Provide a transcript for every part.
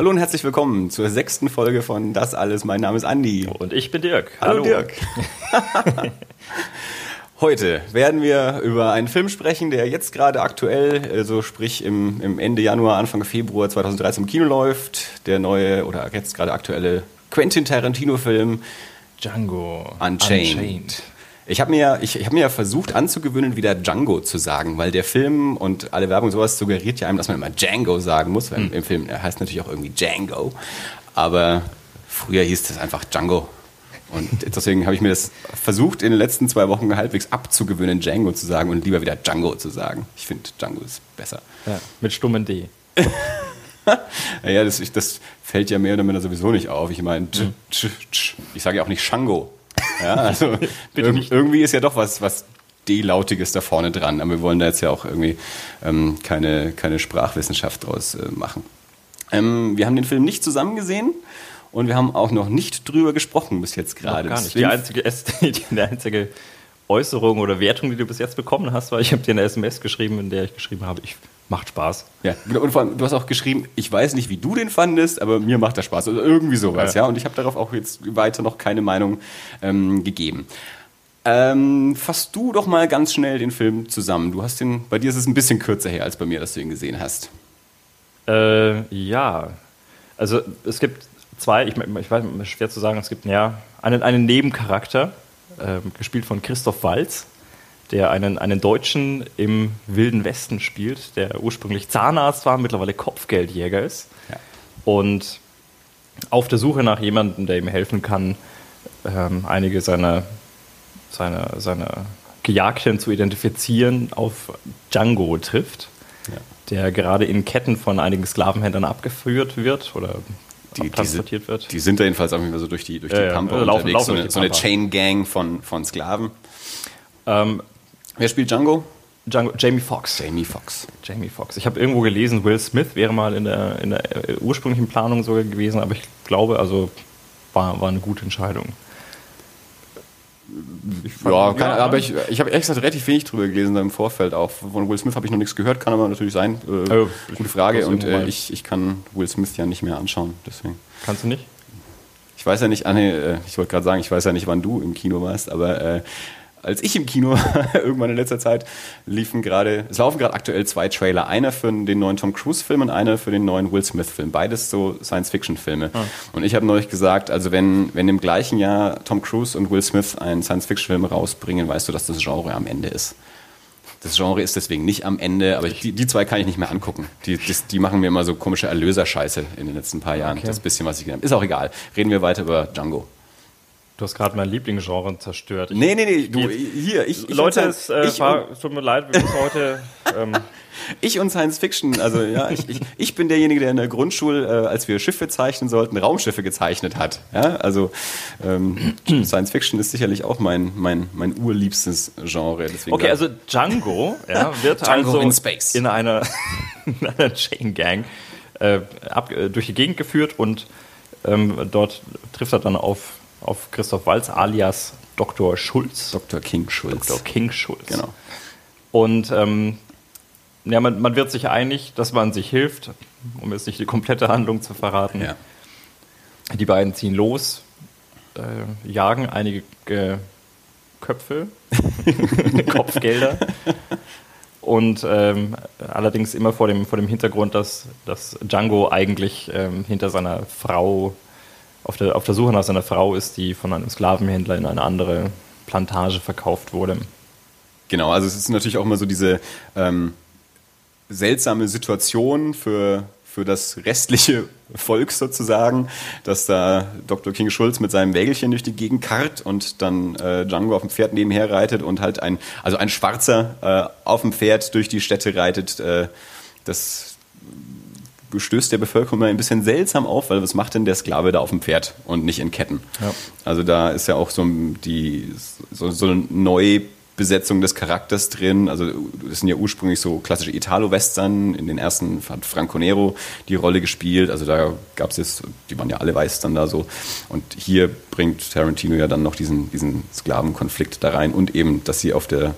Hallo und herzlich willkommen zur sechsten Folge von Das Alles. Mein Name ist Andi. Und ich bin Dirk. Hallo, Hallo. Dirk. Heute werden wir über einen Film sprechen, der jetzt gerade aktuell, also sprich im, im Ende Januar, Anfang Februar 2013 im Kino läuft. Der neue oder jetzt gerade aktuelle Quentin Tarantino-Film Django Unchained. Unchained. Ich habe mir, ich, ich hab mir ja versucht anzugewöhnen, wieder Django zu sagen, weil der Film und alle Werbung sowas suggeriert ja einem, dass man immer Django sagen muss. Weil mhm. Im Film heißt natürlich auch irgendwie Django. Aber früher hieß das einfach Django. Und deswegen habe ich mir das versucht, in den letzten zwei Wochen halbwegs abzugewöhnen, Django zu sagen und lieber wieder Django zu sagen. Ich finde, Django ist besser. Ja, mit stummen D. naja, das, das, fällt ja mehr oder minder sowieso nicht auf. Ich meine, mhm. ich sage ja auch nicht Shango. Ja, also irg irgendwie ist ja doch was, was D-Lautiges da vorne dran. Aber wir wollen da jetzt ja auch irgendwie ähm, keine, keine Sprachwissenschaft draus äh, machen. Ähm, wir haben den Film nicht zusammen gesehen und wir haben auch noch nicht drüber gesprochen bis jetzt gerade. Gar nicht. Die einzige, die einzige Äußerung oder Wertung, die du bis jetzt bekommen hast, weil ich habe dir eine SMS geschrieben, in der ich geschrieben habe, ich macht Spaß. Ja, und vor allem, du hast auch geschrieben, ich weiß nicht, wie du den fandest, aber mir macht das Spaß. Oder also irgendwie sowas, ja. ja? Und ich habe darauf auch jetzt weiter noch keine Meinung ähm, gegeben. Ähm, fass du doch mal ganz schnell den Film zusammen. Du hast den, bei dir ist es ein bisschen kürzer her als bei mir, dass du ihn gesehen hast. Äh, ja. Also es gibt zwei, ich, ich weiß, schwer zu sagen, es gibt ja einen, einen Nebencharakter, äh, gespielt von Christoph Walz der einen, einen Deutschen im Wilden Westen spielt, der ursprünglich Zahnarzt war, mittlerweile Kopfgeldjäger ist. Ja. Und auf der Suche nach jemandem, der ihm helfen kann, ähm, einige seiner, seiner, seiner Gejagten zu identifizieren, auf Django trifft, ja. der gerade in Ketten von einigen Sklavenhändlern abgeführt wird oder die, transportiert wird. Die sind da jedenfalls auch so durch die, durch die ja, Pampa ja, laufen, unterwegs, laufen so, eine, so eine Chain Gang von, von Sklaven. Ähm, Wer spielt Django? Django, Jamie Foxx. Jamie Foxx. Jamie Foxx. Ich habe irgendwo gelesen, Will Smith wäre mal in der, in der äh, ursprünglichen Planung sogar gewesen, aber ich glaube, also war, war eine gute Entscheidung. ja, kann, aber ich, ich habe extra relativ wenig drüber gelesen im Vorfeld. Auch von Will Smith habe ich noch nichts gehört, kann aber natürlich sein. Äh, also, gute Frage. Und äh, ich, ich kann Will Smith ja nicht mehr anschauen. Deswegen. Kannst du nicht? Ich weiß ja nicht, nee, äh, ich wollte gerade sagen, ich weiß ja nicht, wann du im Kino warst, aber äh, als ich im Kino irgendwann in letzter Zeit liefen gerade, es laufen gerade aktuell zwei Trailer, einer für den neuen Tom Cruise Film und einer für den neuen Will Smith Film, beides so Science Fiction Filme. Ah. Und ich habe neulich gesagt, also wenn wenn im gleichen Jahr Tom Cruise und Will Smith einen Science Fiction Film rausbringen, weißt du, dass das Genre am Ende ist. Das Genre ist deswegen nicht am Ende, aber die, die zwei kann ich nicht mehr angucken. Die, das, die machen mir immer so komische Erlöserscheiße in den letzten paar Jahren. Okay. Das bisschen, was ich gelernt habe. Ist auch egal. Reden wir weiter über Django. Du hast gerade mein Lieblingsgenre zerstört. Ich, nee, nee, nee, du, hier, ich, ich Leute, es äh, tut mir leid, wir müssen heute... Ähm, ich und Science Fiction, also ja, ich, ich, ich bin derjenige, der in der Grundschule, äh, als wir Schiffe zeichnen sollten, Raumschiffe gezeichnet hat. Ja, also ähm, Science Fiction ist sicherlich auch mein, mein, mein urliebstes Genre. Deswegen okay, also Django ja, wird Django also in, Space. in einer, in einer Chain Gang äh, ab, äh, durch die Gegend geführt und ähm, dort trifft er dann auf auf Christoph Walz alias Dr. Schulz. Dr. King Schulz. Dr. King Schulz. Genau. Und ähm, ja, man, man, wird sich einig, dass man sich hilft, um jetzt nicht die komplette Handlung zu verraten. Ja. Die beiden ziehen los, äh, jagen einige äh, Köpfe, Kopfgelder. Und ähm, allerdings immer vor dem, vor dem Hintergrund, dass, dass Django eigentlich ähm, hinter seiner Frau auf der, auf der Suche nach seiner Frau ist, die von einem Sklavenhändler in eine andere Plantage verkauft wurde. Genau, also es ist natürlich auch immer so diese ähm, seltsame Situation für, für das restliche Volk sozusagen, dass da Dr. King Schulz mit seinem Wägelchen durch die Gegend karrt und dann äh, Django auf dem Pferd nebenher reitet und halt ein, also ein Schwarzer äh, auf dem Pferd durch die Städte reitet. Äh, das stößt der Bevölkerung mal ein bisschen seltsam auf, weil was macht denn der Sklave da auf dem Pferd und nicht in Ketten? Ja. Also da ist ja auch so, die, so, so eine Neubesetzung des Charakters drin. Also das sind ja ursprünglich so klassische Italo-Western. In den ersten hat Franco Nero die Rolle gespielt. Also da gab es jetzt, die waren ja alle weiß dann da so. Und hier bringt Tarantino ja dann noch diesen, diesen Sklavenkonflikt da rein und eben, dass sie auf der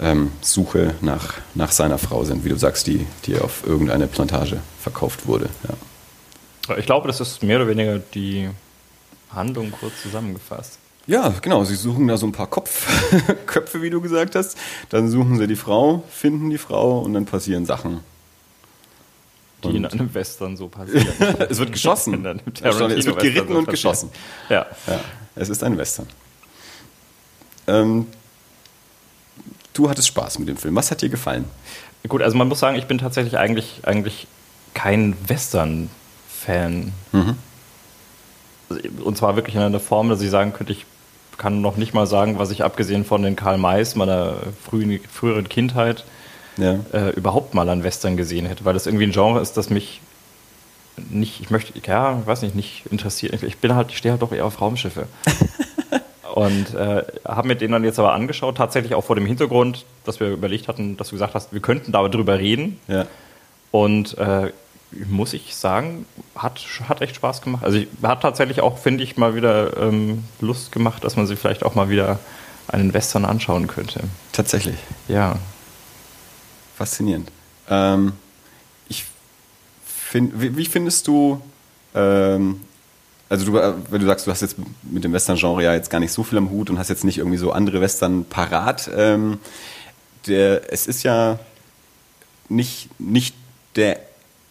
ähm, Suche nach, nach seiner Frau sind, wie du sagst, die, die auf irgendeine Plantage verkauft wurde. Ja. Ich glaube, das ist mehr oder weniger die Handlung kurz zusammengefasst. Ja, genau. Sie suchen da so ein paar Kopf Köpfe, wie du gesagt hast. Dann suchen sie die Frau, finden die Frau und dann passieren Sachen. Die und in einem Western so passieren. es wird geschossen. es wird geritten so und geschossen. Ja. ja. Es ist ein Western. Ähm, du hattest Spaß mit dem Film. Was hat dir gefallen? Gut, also man muss sagen, ich bin tatsächlich eigentlich, eigentlich kein Western-Fan. Mhm. Und zwar wirklich in einer Form, dass ich sagen könnte, ich kann noch nicht mal sagen, was ich abgesehen von den Karl Mays meiner frühen, früheren Kindheit ja. äh, überhaupt mal an Western gesehen hätte, weil das irgendwie ein Genre ist, das mich nicht, ich möchte, ja, weiß nicht, nicht interessiert. Ich bin halt, ich stehe halt doch eher auf Raumschiffe. Und äh, habe mir den dann jetzt aber angeschaut, tatsächlich auch vor dem Hintergrund, dass wir überlegt hatten, dass du gesagt hast, wir könnten darüber reden. Ja. Und äh, muss ich sagen, hat, hat echt Spaß gemacht. Also ich, hat tatsächlich auch, finde ich, mal wieder ähm, Lust gemacht, dass man sich vielleicht auch mal wieder einen Western anschauen könnte. Tatsächlich. Ja. Faszinierend. Ähm, ich find, wie, wie, findest du ähm, also du, äh, wenn du sagst, du hast jetzt mit dem Western-Genre ja jetzt gar nicht so viel am Hut und hast jetzt nicht irgendwie so andere Western parat, ähm, der, es ist ja nicht, nicht der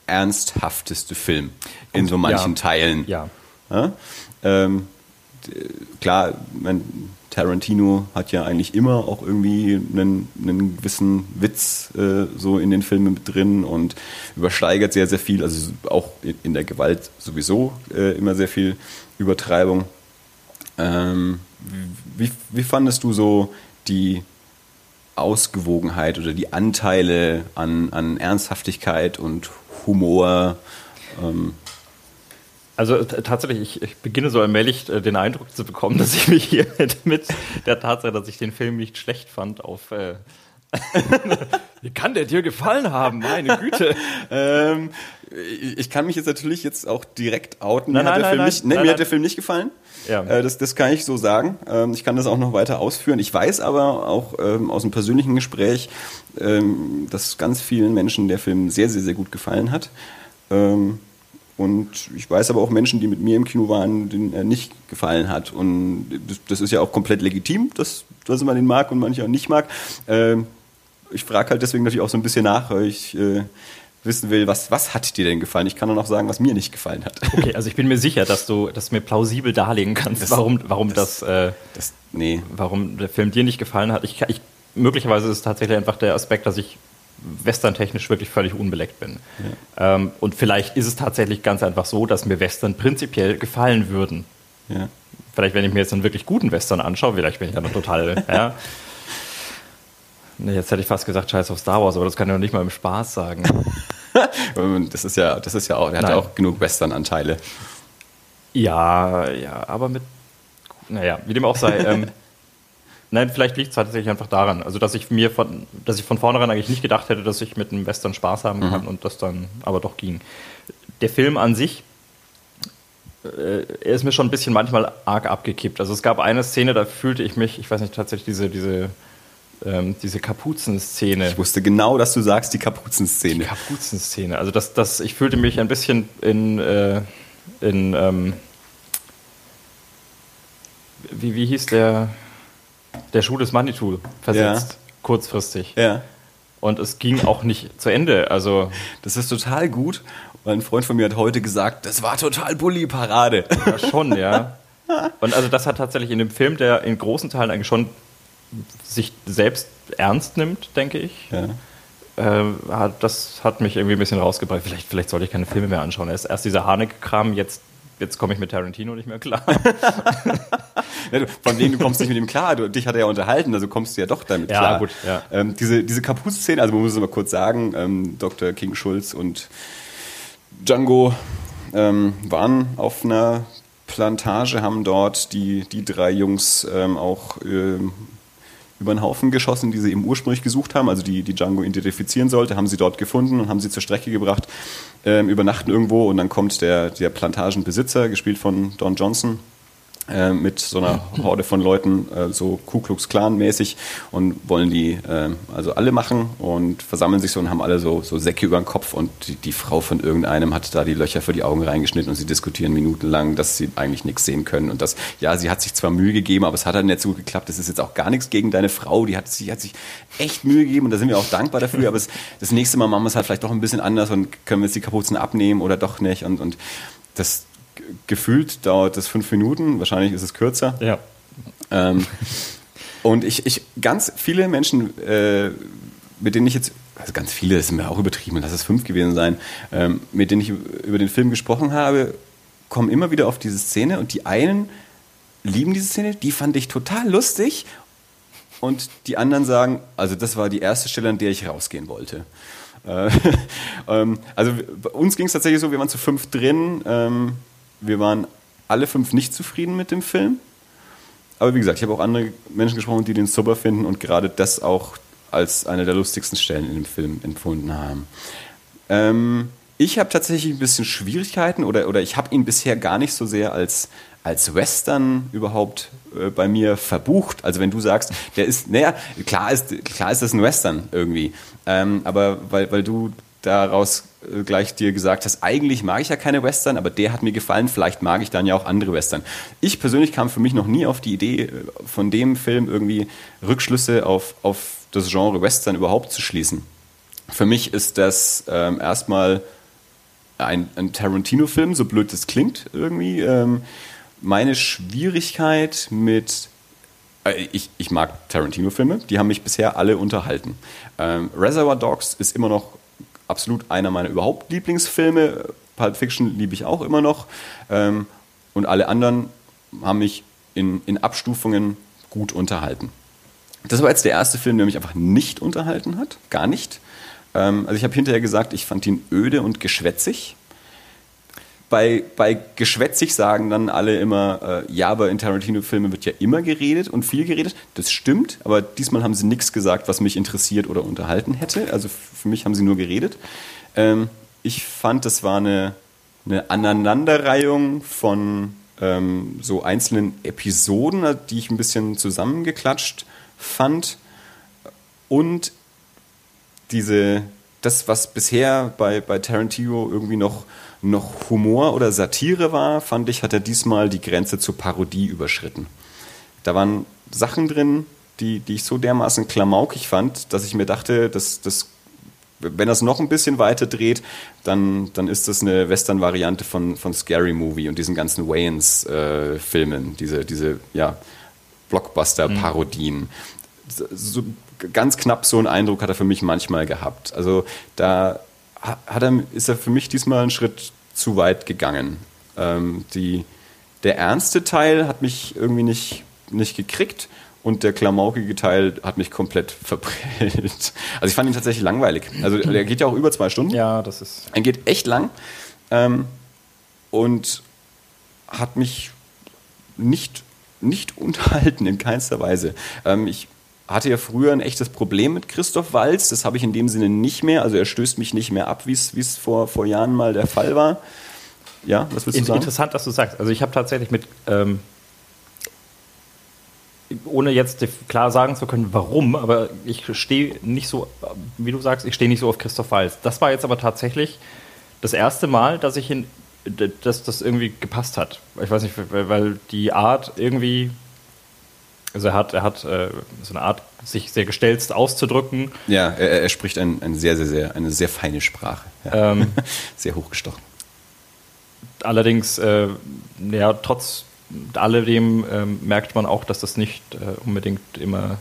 ernsthafteste Film in und, so manchen ja. Teilen. Ja. ja? Ähm, klar, mein, Tarantino hat ja eigentlich immer auch irgendwie einen, einen gewissen Witz äh, so in den Filmen mit drin und übersteigert sehr, sehr viel. Also auch in der Gewalt sowieso äh, immer sehr viel Übertreibung. Ähm, wie, wie fandest du so die Ausgewogenheit oder die Anteile an, an Ernsthaftigkeit und Humor? Ähm, also tatsächlich, ich, ich, beginne so allmählich äh, den Eindruck zu bekommen, dass ich mich hier mit der Tatsache, dass ich den Film nicht schlecht fand, auf äh, Wie kann der dir gefallen haben? Meine Güte. ähm, ich kann mich jetzt natürlich jetzt auch direkt outen. Nein, mir nein, hat, der, Film nein, nicht, nee, mir hat der Film nicht gefallen. Ja. Äh, das, das kann ich so sagen. Ähm, ich kann das auch noch weiter ausführen. Ich weiß aber auch ähm, aus einem persönlichen Gespräch, ähm, dass ganz vielen Menschen der Film sehr, sehr, sehr gut gefallen hat. Ähm, und ich weiß aber auch Menschen, die mit mir im Kino waren, denen er nicht gefallen hat. Und das, das ist ja auch komplett legitim, dass, dass man den mag und manche auch nicht mag. Ähm, ich frage halt deswegen natürlich auch so ein bisschen nach, weil ich äh, wissen will, was, was hat dir denn gefallen? Ich kann dann auch sagen, was mir nicht gefallen hat. Okay, also ich bin mir sicher, dass du das mir plausibel darlegen kannst, das, warum, warum das, das, äh, das, nee. warum der Film dir nicht gefallen hat. Ich, ich, möglicherweise ist es tatsächlich einfach der Aspekt, dass ich Western-technisch wirklich völlig unbeleckt bin. Ja. Ähm, und vielleicht ist es tatsächlich ganz einfach so, dass mir Western prinzipiell gefallen würden. Ja. Vielleicht, wenn ich mir jetzt einen wirklich guten Western anschaue, vielleicht bin ich dann total. ja. nee, jetzt hätte ich fast gesagt, scheiß auf Star Wars, aber das kann ich noch nicht mal im Spaß sagen. das ist ja, das ist ja auch, der hat ja auch genug Western-Anteile. Ja, ja, aber mit. Naja, wie dem auch sei. ähm, Nein, vielleicht liegt es tatsächlich einfach daran. Also, dass ich mir von, dass ich von vornherein eigentlich nicht gedacht hätte, dass ich mit einem Western Spaß haben kann mhm. und das dann aber doch ging. Der Film an sich, äh, er ist mir schon ein bisschen manchmal arg abgekippt. Also, es gab eine Szene, da fühlte ich mich, ich weiß nicht, tatsächlich diese, diese, ähm, diese Kapuzenszene. Ich wusste genau, dass du sagst, die Kapuzenszene. Die Kapuzenszene. Also, das, das, ich fühlte mich ein bisschen in, äh, in, ähm, wie, wie hieß der? Der Schuh des Manitou versetzt, ja. kurzfristig. Ja. Und es ging auch nicht zu Ende. Also das ist total gut. Ein Freund von mir hat heute gesagt, das war total Bully-Parade. Ja, schon, ja. Und also das hat tatsächlich in dem Film, der in großen Teilen eigentlich schon sich selbst ernst nimmt, denke ich. Ja. Äh, das hat mich irgendwie ein bisschen rausgebracht. Vielleicht, vielleicht sollte ich keine Filme mehr anschauen. Erst, erst dieser Harnik-Kram, jetzt jetzt komme ich mit Tarantino nicht mehr klar. von denen du kommst nicht mit ihm klar. Du, dich hat er ja unterhalten, also kommst du ja doch damit ja, klar. Gut, ja, ähm, diese diese Kapuz-Szene, also man muss es mal kurz sagen, ähm, Dr. King Schulz und Django ähm, waren auf einer Plantage, haben dort die, die drei Jungs ähm, auch ähm, über den Haufen geschossen, die sie eben ursprünglich gesucht haben, also die, die Django identifizieren sollte, haben sie dort gefunden und haben sie zur Strecke gebracht, ähm, übernachten irgendwo und dann kommt der, der Plantagenbesitzer, gespielt von Don Johnson, äh, mit so einer Horde von Leuten, äh, so Ku Klux Klan mäßig und wollen die äh, also alle machen und versammeln sich so und haben alle so, so Säcke über den Kopf und die, die, Frau von irgendeinem hat da die Löcher für die Augen reingeschnitten und sie diskutieren minutenlang, dass sie eigentlich nichts sehen können und das, ja, sie hat sich zwar Mühe gegeben, aber es hat dann nicht so geklappt, das ist jetzt auch gar nichts gegen deine Frau, die hat, sie hat sich echt Mühe gegeben und da sind wir auch dankbar dafür, aber es, das nächste Mal machen wir es halt vielleicht doch ein bisschen anders und können wir jetzt die Kapuzen abnehmen oder doch nicht und, und das, gefühlt dauert das fünf Minuten, wahrscheinlich ist es kürzer. Ja. Ähm, und ich, ich, ganz viele Menschen, äh, mit denen ich jetzt, also ganz viele, das ist mir auch übertrieben, lass es fünf gewesen sein, ähm, mit denen ich über den Film gesprochen habe, kommen immer wieder auf diese Szene und die einen lieben diese Szene, die fand ich total lustig und die anderen sagen, also das war die erste Stelle, an der ich rausgehen wollte. Äh, ähm, also bei uns ging es tatsächlich so, wir waren zu fünf drin, ähm, wir waren alle fünf nicht zufrieden mit dem Film. Aber wie gesagt, ich habe auch andere Menschen gesprochen, die den super finden und gerade das auch als eine der lustigsten Stellen in dem Film empfunden haben. Ähm, ich habe tatsächlich ein bisschen Schwierigkeiten oder, oder ich habe ihn bisher gar nicht so sehr als, als Western überhaupt äh, bei mir verbucht. Also wenn du sagst, der ist, naja, klar ist, klar ist das ein Western irgendwie. Ähm, aber weil, weil du daraus äh, gleich dir gesagt hast, eigentlich mag ich ja keine Western, aber der hat mir gefallen, vielleicht mag ich dann ja auch andere Western. Ich persönlich kam für mich noch nie auf die Idee, äh, von dem Film irgendwie Rückschlüsse auf, auf das Genre Western überhaupt zu schließen. Für mich ist das ähm, erstmal ein, ein Tarantino-Film, so blöd das klingt irgendwie. Ähm, meine Schwierigkeit mit äh, ich, ich, mag Tarantino-Filme, die haben mich bisher alle unterhalten. Ähm, Reservoir Dogs ist immer noch absolut einer meiner überhaupt Lieblingsfilme. Pulp Fiction liebe ich auch immer noch. Ähm, und alle anderen haben mich in, in Abstufungen gut unterhalten. Das war jetzt der erste Film, der mich einfach nicht unterhalten hat. Gar nicht. Ähm, also ich habe hinterher gesagt, ich fand ihn öde und geschwätzig bei, bei geschwätzig sagen dann alle immer, äh, ja, aber in Tarantino-Filmen wird ja immer geredet und viel geredet. Das stimmt, aber diesmal haben sie nichts gesagt, was mich interessiert oder unterhalten hätte. Also für mich haben sie nur geredet. Ähm, ich fand, das war eine, eine Aneinanderreihung von ähm, so einzelnen Episoden, die ich ein bisschen zusammengeklatscht fand. Und diese, das, was bisher bei, bei Tarantino irgendwie noch noch Humor oder Satire war, fand ich, hat er diesmal die Grenze zur Parodie überschritten. Da waren Sachen drin, die, die ich so dermaßen klamaukig fand, dass ich mir dachte, dass das wenn er es noch ein bisschen weiter dreht, dann, dann ist das eine Western-Variante von, von Scary Movie und diesen ganzen Wayans-Filmen, äh, diese, diese ja, Blockbuster-Parodien. Mhm. So, ganz knapp so einen Eindruck hat er für mich manchmal gehabt. Also da hat er, ist er für mich diesmal einen Schritt zu weit gegangen. Ähm, die, der ernste Teil hat mich irgendwie nicht, nicht gekriegt und der klamaukige Teil hat mich komplett verprellt. Also ich fand ihn tatsächlich langweilig. Also der geht ja auch über zwei Stunden. Ja, das ist. Er geht echt lang ähm, und hat mich nicht, nicht unterhalten in keinster Weise. Ähm, ich hatte ja früher ein echtes Problem mit Christoph Walz. Das habe ich in dem Sinne nicht mehr. Also er stößt mich nicht mehr ab, wie es vor, vor Jahren mal der Fall war. Ja, was willst du sagen? Interessant, dass du sagst. Also ich habe tatsächlich mit, ähm, ohne jetzt klar sagen zu können, warum, aber ich stehe nicht so, wie du sagst, ich stehe nicht so auf Christoph Walz. Das war jetzt aber tatsächlich das erste Mal, dass ich in, dass das irgendwie gepasst hat. Ich weiß nicht, weil die Art irgendwie also er hat, er hat äh, so eine Art, sich sehr gestelzt auszudrücken. Ja, er, er spricht ein, ein sehr, sehr, sehr, eine sehr feine Sprache. Ja. Ähm, sehr hochgestochen. Allerdings, äh, ja, trotz alledem äh, merkt man auch, dass das nicht äh, unbedingt immer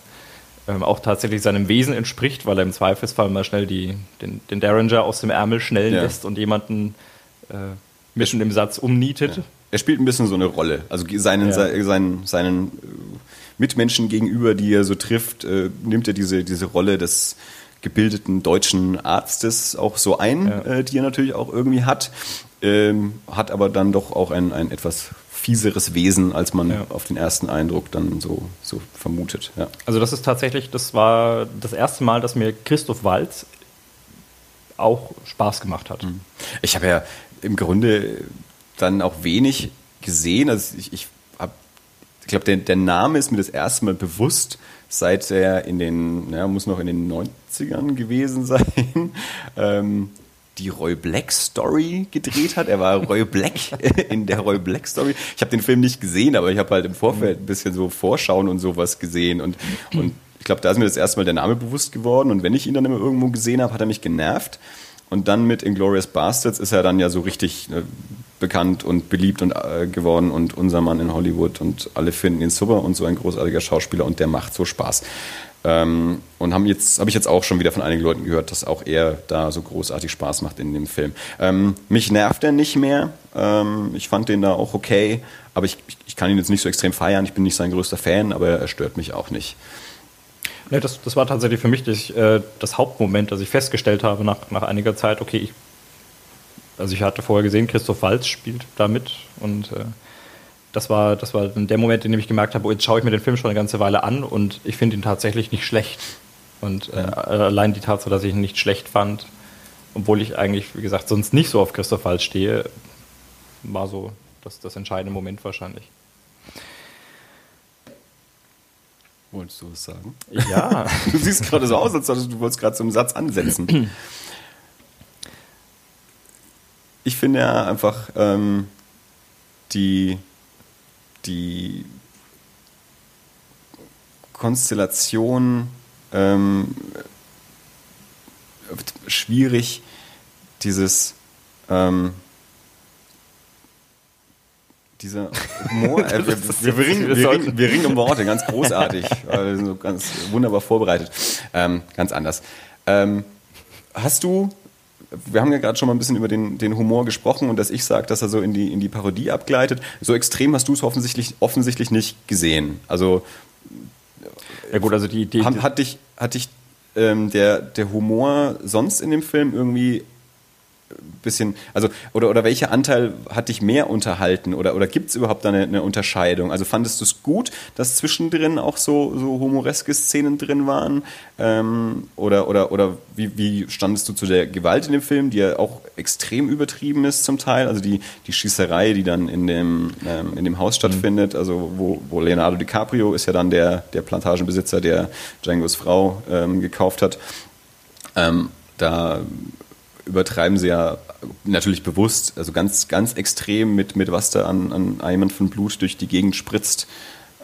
ähm, auch tatsächlich seinem Wesen entspricht, weil er im Zweifelsfall mal schnell die, den, den Derringer aus dem Ärmel schnellen ja. lässt und jemanden äh, mischen im Satz umnietet. Ja. Er spielt ein bisschen so eine Rolle. Also seinen, ja. seinen, seinen Mitmenschen gegenüber, die er so trifft, äh, nimmt er diese, diese Rolle des gebildeten deutschen Arztes auch so ein, ja. äh, die er natürlich auch irgendwie hat, ähm, hat aber dann doch auch ein, ein etwas fieseres Wesen, als man ja. auf den ersten Eindruck dann so, so vermutet. Ja. Also das ist tatsächlich, das war das erste Mal, dass mir Christoph Walz auch Spaß gemacht hat. Mhm. Ich habe ja im Grunde dann auch wenig gesehen. Also ich, ich ich glaube, der, der Name ist mir das erste Mal bewusst, seit er in den, ja, muss noch in den 90ern gewesen sein, ähm, die Roy Black Story gedreht hat. Er war Roy Black in der Roy Black Story. Ich habe den Film nicht gesehen, aber ich habe halt im Vorfeld ein bisschen so Vorschauen und sowas gesehen und, und ich glaube, da ist mir das erste Mal der Name bewusst geworden und wenn ich ihn dann immer irgendwo gesehen habe, hat er mich genervt. Und dann mit Inglorious Bastards ist er dann ja so richtig äh, bekannt und beliebt und äh, geworden und unser Mann in Hollywood und alle finden ihn super und so ein großartiger Schauspieler und der macht so Spaß. Ähm, und haben jetzt habe ich jetzt auch schon wieder von einigen Leuten gehört, dass auch er da so großartig Spaß macht in dem Film. Ähm, mich nervt er nicht mehr. Ähm, ich fand den da auch okay, aber ich, ich kann ihn jetzt nicht so extrem feiern. Ich bin nicht sein größter Fan, aber er stört mich auch nicht. Nee, das, das war tatsächlich für mich das, äh, das Hauptmoment, dass ich festgestellt habe nach, nach einiger Zeit, okay, ich, also ich hatte vorher gesehen, Christoph Walz spielt da mit und äh, das war, das war der Moment, in dem ich gemerkt habe, oh, jetzt schaue ich mir den Film schon eine ganze Weile an und ich finde ihn tatsächlich nicht schlecht. Und äh, allein die Tatsache, dass ich ihn nicht schlecht fand, obwohl ich eigentlich, wie gesagt, sonst nicht so auf Christoph Waltz stehe, war so das, das entscheidende Moment wahrscheinlich. Wolltest du was sagen? Ja. du siehst gerade so aus, als würdest du wolltest gerade so einen Satz ansetzen. Ich finde ja einfach ähm, die, die Konstellation ähm, schwierig, dieses ähm, dieser Humor, äh, wir, wir, wir, ringen, wir, ringen, wir ringen um Worte, ganz großartig, wir sind so ganz wunderbar vorbereitet, ähm, ganz anders. Ähm, hast du, wir haben ja gerade schon mal ein bisschen über den, den Humor gesprochen und dass ich sage, dass er so in die, in die Parodie abgleitet. So extrem hast du es offensichtlich, offensichtlich nicht gesehen. Also, ja gut, also die, die, hat, hat dich, hat dich ähm, der, der Humor sonst in dem Film irgendwie bisschen, also, oder, oder welcher Anteil hat dich mehr unterhalten oder, oder gibt es überhaupt da eine, eine, Unterscheidung? Also fandest du es gut, dass zwischendrin auch so, so humoreske Szenen drin waren? Ähm, oder oder, oder wie, wie standest du zu der Gewalt in dem Film, die ja auch extrem übertrieben ist zum Teil? Also die, die Schießerei, die dann in dem, ähm, in dem Haus stattfindet, mhm. also wo, wo Leonardo DiCaprio ist ja dann der, der Plantagenbesitzer, der Django's Frau ähm, gekauft hat. Ähm, da übertreiben sie ja natürlich bewusst, also ganz, ganz extrem mit, mit was da an, an Eimern von Blut durch die Gegend spritzt.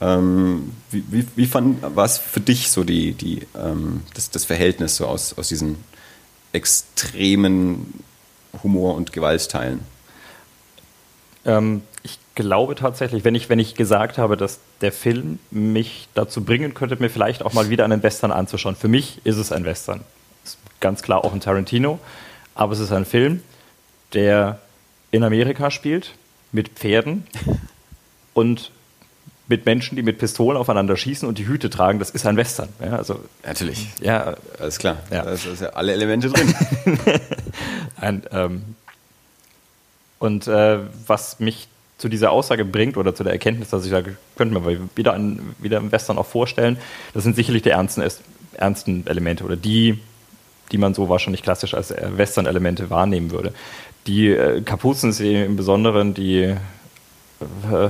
Ähm, wie, wie, wie fand, war es für dich so die, die, ähm, das, das Verhältnis so aus, aus diesen extremen Humor- und Gewaltteilen? Ähm, ich glaube tatsächlich, wenn ich, wenn ich gesagt habe, dass der Film mich dazu bringen könnte, mir vielleicht auch mal wieder einen Western anzuschauen. Für mich ist es ein Western. Ist ganz klar auch ein Tarantino. Aber es ist ein Film, der in Amerika spielt, mit Pferden und mit Menschen, die mit Pistolen aufeinander schießen und die Hüte tragen. Das ist ein Western. Ja, also, Natürlich. Ja, alles klar. Ja. Da sind ja alle Elemente drin. ein, ähm, und äh, was mich zu dieser Aussage bringt oder zu der Erkenntnis, dass ich sage, könnte mir wieder, ein, wieder im Western auch vorstellen, das sind sicherlich die ernsten, ernsten Elemente oder die die man so wahrscheinlich klassisch als äh, Western-Elemente wahrnehmen würde. Die äh, Kapuzen im Besonderen, die äh,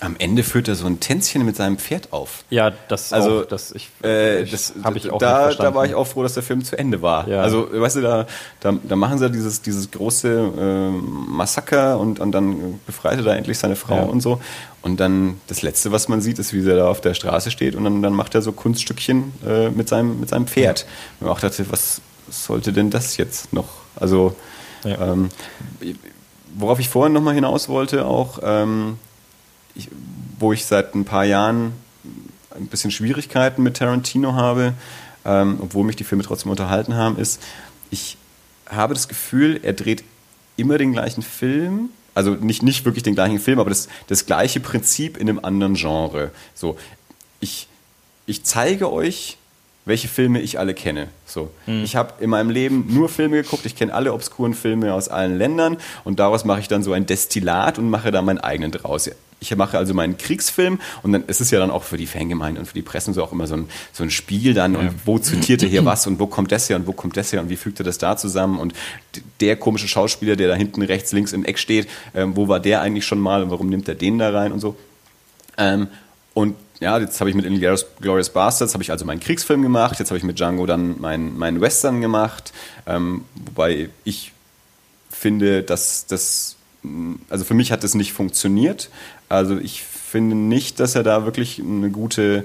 am Ende führt er so ein Tänzchen mit seinem Pferd auf. Ja, das also auch, das ich, äh, das habe ich auch da, verstanden. Da war ich auch froh, dass der Film zu Ende war. Ja. Also weißt du, da, da, da machen sie dieses dieses große äh, Massaker und, und dann befreit er da endlich seine Frau ja. und so. Und dann das letzte, was man sieht, ist, wie er da auf der Straße steht und dann, dann macht er so Kunststückchen äh, mit seinem mit seinem Pferd. Und man auch dachte, was sollte denn das jetzt noch? Also ja. ähm, worauf ich vorhin nochmal hinaus wollte, auch ähm, ich, wo ich seit ein paar Jahren ein bisschen Schwierigkeiten mit Tarantino habe, ähm, obwohl mich die Filme trotzdem unterhalten haben, ist, ich habe das Gefühl, er dreht immer den gleichen Film, also nicht, nicht wirklich den gleichen Film, aber das, das gleiche Prinzip in einem anderen Genre. So, ich, ich zeige euch welche Filme ich alle kenne. So. Mhm. Ich habe in meinem Leben nur Filme geguckt, ich kenne alle obskuren Filme aus allen Ländern und daraus mache ich dann so ein Destillat und mache da meinen eigenen draus. Ich mache also meinen Kriegsfilm und dann ist es ja dann auch für die Fangemeinde und für die Presse so auch immer so ein, so ein Spiel dann und wo zitiert er hier was und wo kommt das her und wo kommt das her und wie fügt er das da zusammen und der komische Schauspieler, der da hinten rechts, links im Eck steht, ähm, wo war der eigentlich schon mal und warum nimmt er den da rein und so. Ähm, und ja, jetzt habe ich mit Inglourious Glorious Bastards habe ich also meinen Kriegsfilm gemacht, jetzt habe ich mit Django dann meinen mein Western gemacht, ähm, wobei ich finde, dass das, also für mich hat das nicht funktioniert. Also ich finde nicht, dass er da wirklich eine gute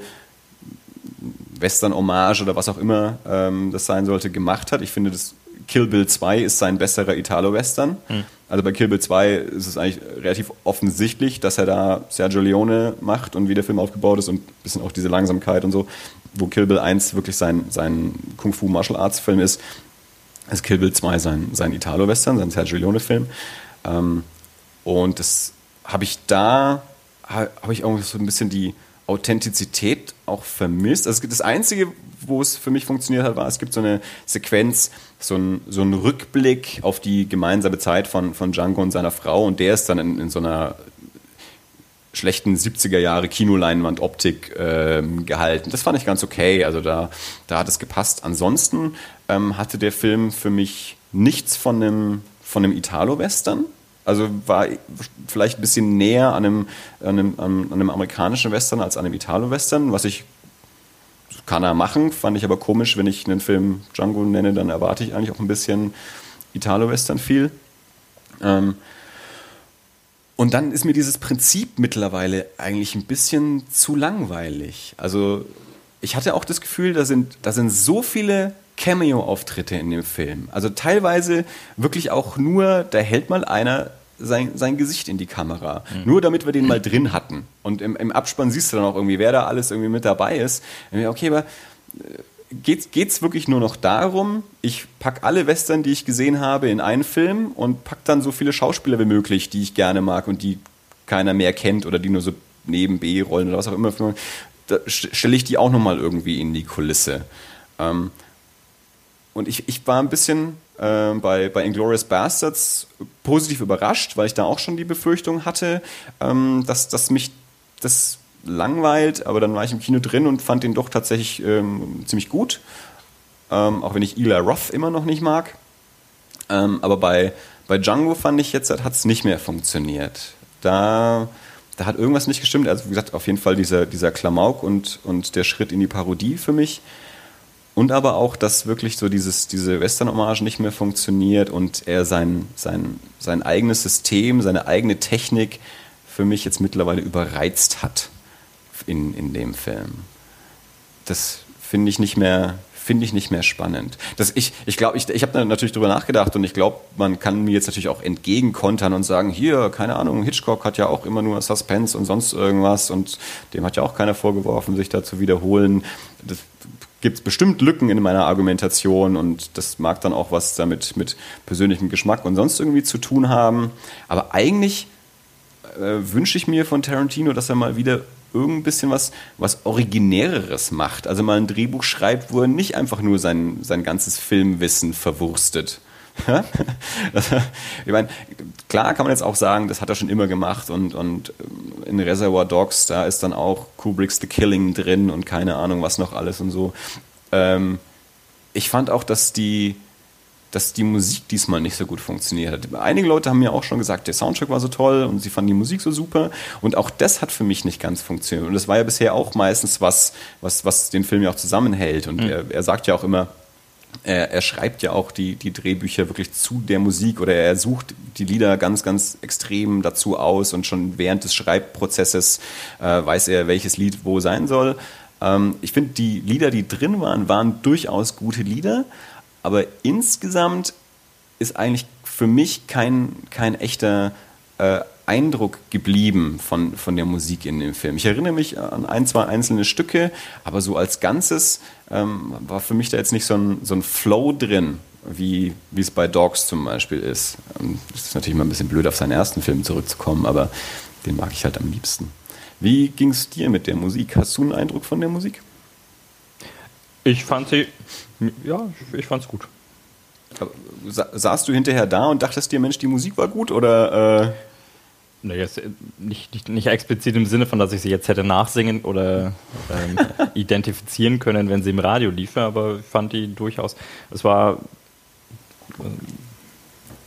Western-Hommage oder was auch immer ähm, das sein sollte, gemacht hat. Ich finde, das Kill Bill 2 ist sein besserer Italo-Western. Mhm. Also bei Kill Bill 2 ist es eigentlich relativ offensichtlich, dass er da Sergio Leone macht und wie der Film aufgebaut ist und ein bisschen auch diese Langsamkeit und so. Wo Kill Bill 1 wirklich sein, sein Kung-Fu-Martial-Arts-Film ist, ist Kill Bill 2 sein, sein Italo-Western, sein Sergio Leone-Film. Ähm, und das habe ich da, habe ich irgendwie so ein bisschen die Authentizität auch vermisst. Also das Einzige, wo es für mich funktioniert hat, war, es gibt so eine Sequenz, so ein, so ein Rückblick auf die gemeinsame Zeit von, von Django und seiner Frau und der ist dann in, in so einer schlechten 70er Jahre Kinoleinwand-Optik ähm, gehalten. Das fand ich ganz okay, also da, da hat es gepasst. Ansonsten ähm, hatte der Film für mich nichts von einem, von Italo-Western. Also war vielleicht ein bisschen näher an einem, an einem, an einem amerikanischen Western als an einem Italo-Western, was ich kann er machen, fand ich aber komisch, wenn ich einen Film Django nenne, dann erwarte ich eigentlich auch ein bisschen Italo-Western viel. Ähm, und dann ist mir dieses Prinzip mittlerweile eigentlich ein bisschen zu langweilig. Also ich hatte auch das Gefühl, da sind, da sind so viele Cameo-Auftritte in dem Film. Also teilweise wirklich auch nur, da hält mal einer sein, sein Gesicht in die Kamera. Mhm. Nur damit wir den mal drin hatten. Und im, im Abspann siehst du dann auch irgendwie, wer da alles irgendwie mit dabei ist. Okay, aber geht es wirklich nur noch darum, ich packe alle Western, die ich gesehen habe, in einen Film und packe dann so viele Schauspieler wie möglich, die ich gerne mag und die keiner mehr kennt oder die nur so neben B-Rollen oder was auch immer. Da stelle ich die auch nochmal irgendwie in die Kulisse. Ähm, und ich, ich war ein bisschen äh, bei, bei Inglourious Bastards positiv überrascht, weil ich da auch schon die Befürchtung hatte, ähm, dass, dass mich das langweilt, aber dann war ich im Kino drin und fand den doch tatsächlich ähm, ziemlich gut. Ähm, auch wenn ich Eli Roth immer noch nicht mag. Ähm, aber bei, bei Django fand ich jetzt, hat es nicht mehr funktioniert. Da, da hat irgendwas nicht gestimmt. Also wie gesagt, auf jeden Fall dieser, dieser Klamauk und, und der Schritt in die Parodie für mich. Und aber auch, dass wirklich so dieses, diese Western-Hommage nicht mehr funktioniert und er sein, sein, sein eigenes System, seine eigene Technik für mich jetzt mittlerweile überreizt hat in, in dem Film. Das finde ich nicht mehr finde ich nicht mehr spannend. Das, ich ich glaube, ich, ich habe natürlich darüber nachgedacht und ich glaube, man kann mir jetzt natürlich auch entgegenkontern und sagen, hier, keine Ahnung, Hitchcock hat ja auch immer nur Suspense und sonst irgendwas und dem hat ja auch keiner vorgeworfen, sich da zu wiederholen. Das gibt es bestimmt Lücken in meiner Argumentation und das mag dann auch was damit mit persönlichem Geschmack und sonst irgendwie zu tun haben. Aber eigentlich äh, wünsche ich mir von Tarantino, dass er mal wieder irgendein bisschen was, was Originäreres macht. Also mal ein Drehbuch schreibt, wo er nicht einfach nur sein, sein ganzes Filmwissen verwurstet. Ich meine, klar kann man jetzt auch sagen, das hat er schon immer gemacht und, und ähm, in Reservoir Dogs, da ist dann auch Kubricks The Killing drin und keine Ahnung was noch alles und so. Ähm, ich fand auch, dass die, dass die Musik diesmal nicht so gut funktioniert hat. Einige Leute haben mir auch schon gesagt, der Soundtrack war so toll und sie fanden die Musik so super und auch das hat für mich nicht ganz funktioniert. Und das war ja bisher auch meistens was, was, was den Film ja auch zusammenhält. Und mhm. er, er sagt ja auch immer, er, er, schreibt ja auch die, die Drehbücher wirklich zu der Musik oder er sucht die Lieder ganz, ganz extrem dazu aus und schon während des Schreibprozesses äh, weiß er, welches Lied wo sein soll. Ähm, ich finde, die Lieder, die drin waren, waren durchaus gute Lieder, aber insgesamt ist eigentlich für mich kein, kein echter äh, Eindruck geblieben von, von der Musik in dem Film. Ich erinnere mich an ein, zwei einzelne Stücke, aber so als Ganzes ähm, war für mich da jetzt nicht so ein, so ein Flow drin, wie, wie es bei Dogs zum Beispiel ist. Ähm, das ist natürlich mal ein bisschen blöd, auf seinen ersten Film zurückzukommen, aber den mag ich halt am liebsten. Wie ging es dir mit der Musik? Hast du einen Eindruck von der Musik? Ich fand sie, ja, ich fand es gut. Sa saßt du hinterher da und dachtest dir, Mensch, die Musik war gut oder? Äh naja, nicht, nicht, nicht explizit im Sinne von, dass ich sie jetzt hätte nachsingen oder ähm, identifizieren können, wenn sie im Radio liefe, aber ich fand die durchaus, es war äh,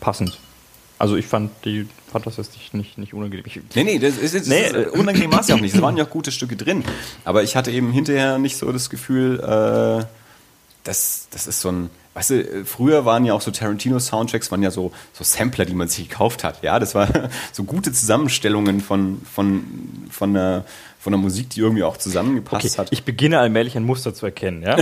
passend. Also ich fand die fand das jetzt nicht, nicht, nicht unangenehm. Ich, Nee, nee, das ist, das Nee, ist, äh, unangenehm war es ja auch nicht. Es waren ja auch gute Stücke drin. Aber ich hatte eben hinterher nicht so das Gefühl, äh, das, das ist so ein. Weißt du, äh, früher waren ja auch so Tarantino-Soundtracks, waren ja so, so Sampler, die man sich gekauft hat. Ja, das war so gute Zusammenstellungen von, von, von, einer, von einer Musik, die irgendwie auch zusammengepasst okay, hat. ich beginne allmählich ein Muster zu erkennen. Ja?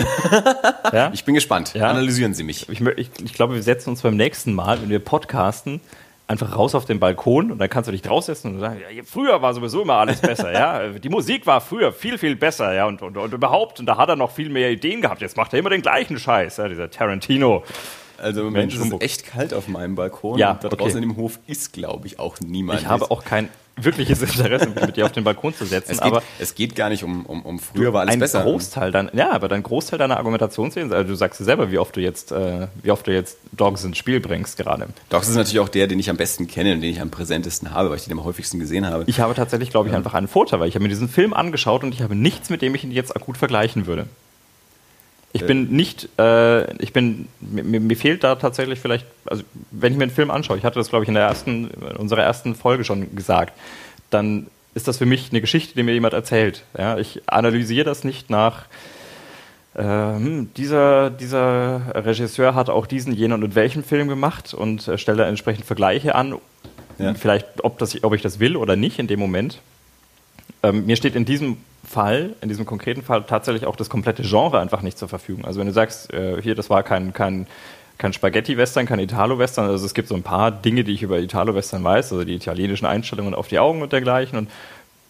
ja? Ich bin gespannt. Ja. Analysieren Sie mich. Ich, ich, ich glaube, wir setzen uns beim nächsten Mal, wenn wir podcasten, einfach raus auf den Balkon und dann kannst du dich draufsetzen und sagen, ja, früher war sowieso immer alles besser, ja. Die Musik war früher viel, viel besser, ja, und, und, und überhaupt, und da hat er noch viel mehr Ideen gehabt. Jetzt macht er immer den gleichen Scheiß, ja, dieser Tarantino. Also im Moment ist es echt kalt auf meinem Balkon. Ja, da okay. draußen in dem Hof ist, glaube ich, auch niemand. Ich habe auch kein wirkliches Interesse, mich mit dir auf den Balkon zu setzen, es geht, aber es geht gar nicht um, um, um früher war alles ein besser. Großteil deiner, ja, aber dein Großteil deiner Argumentationsweise, also du sagst ja selber, wie oft du jetzt, äh, wie oft du jetzt Dogs ins Spiel bringst gerade. Doch, es ist natürlich auch der, den ich am besten kenne und den ich am präsentesten habe, weil ich den am häufigsten gesehen habe. Ich habe tatsächlich, glaube ich, einfach einen Vorteil, weil ich habe mir diesen Film angeschaut und ich habe nichts, mit dem ich ihn jetzt akut vergleichen würde. Ich Äh. bin nicht, äh, ich bin, mir, mir fehlt da tatsächlich vielleicht, also wenn ich mir einen Film anschaue, ich hatte das, glaube ich, in der ersten, in unserer ersten Folge schon gesagt, dann ist das für mich eine Geschichte, die mir jemand erzählt. Ja, ich analysiere das nicht nach, äh, hm, dieser, dieser Regisseur hat auch diesen, jenen und in welchem Film gemacht und äh, stelle da entsprechend Vergleiche an. Ja. Vielleicht, ob, das, ob ich das will oder nicht in dem Moment. Ähm, mir steht in diesem Fall, in diesem konkreten Fall tatsächlich auch das komplette Genre einfach nicht zur Verfügung. Also wenn du sagst, äh, hier, das war kein, kein, kein Spaghetti-Western, kein Italo-Western, also es gibt so ein paar Dinge, die ich über Italo-Western weiß, also die italienischen Einstellungen auf die Augen und dergleichen und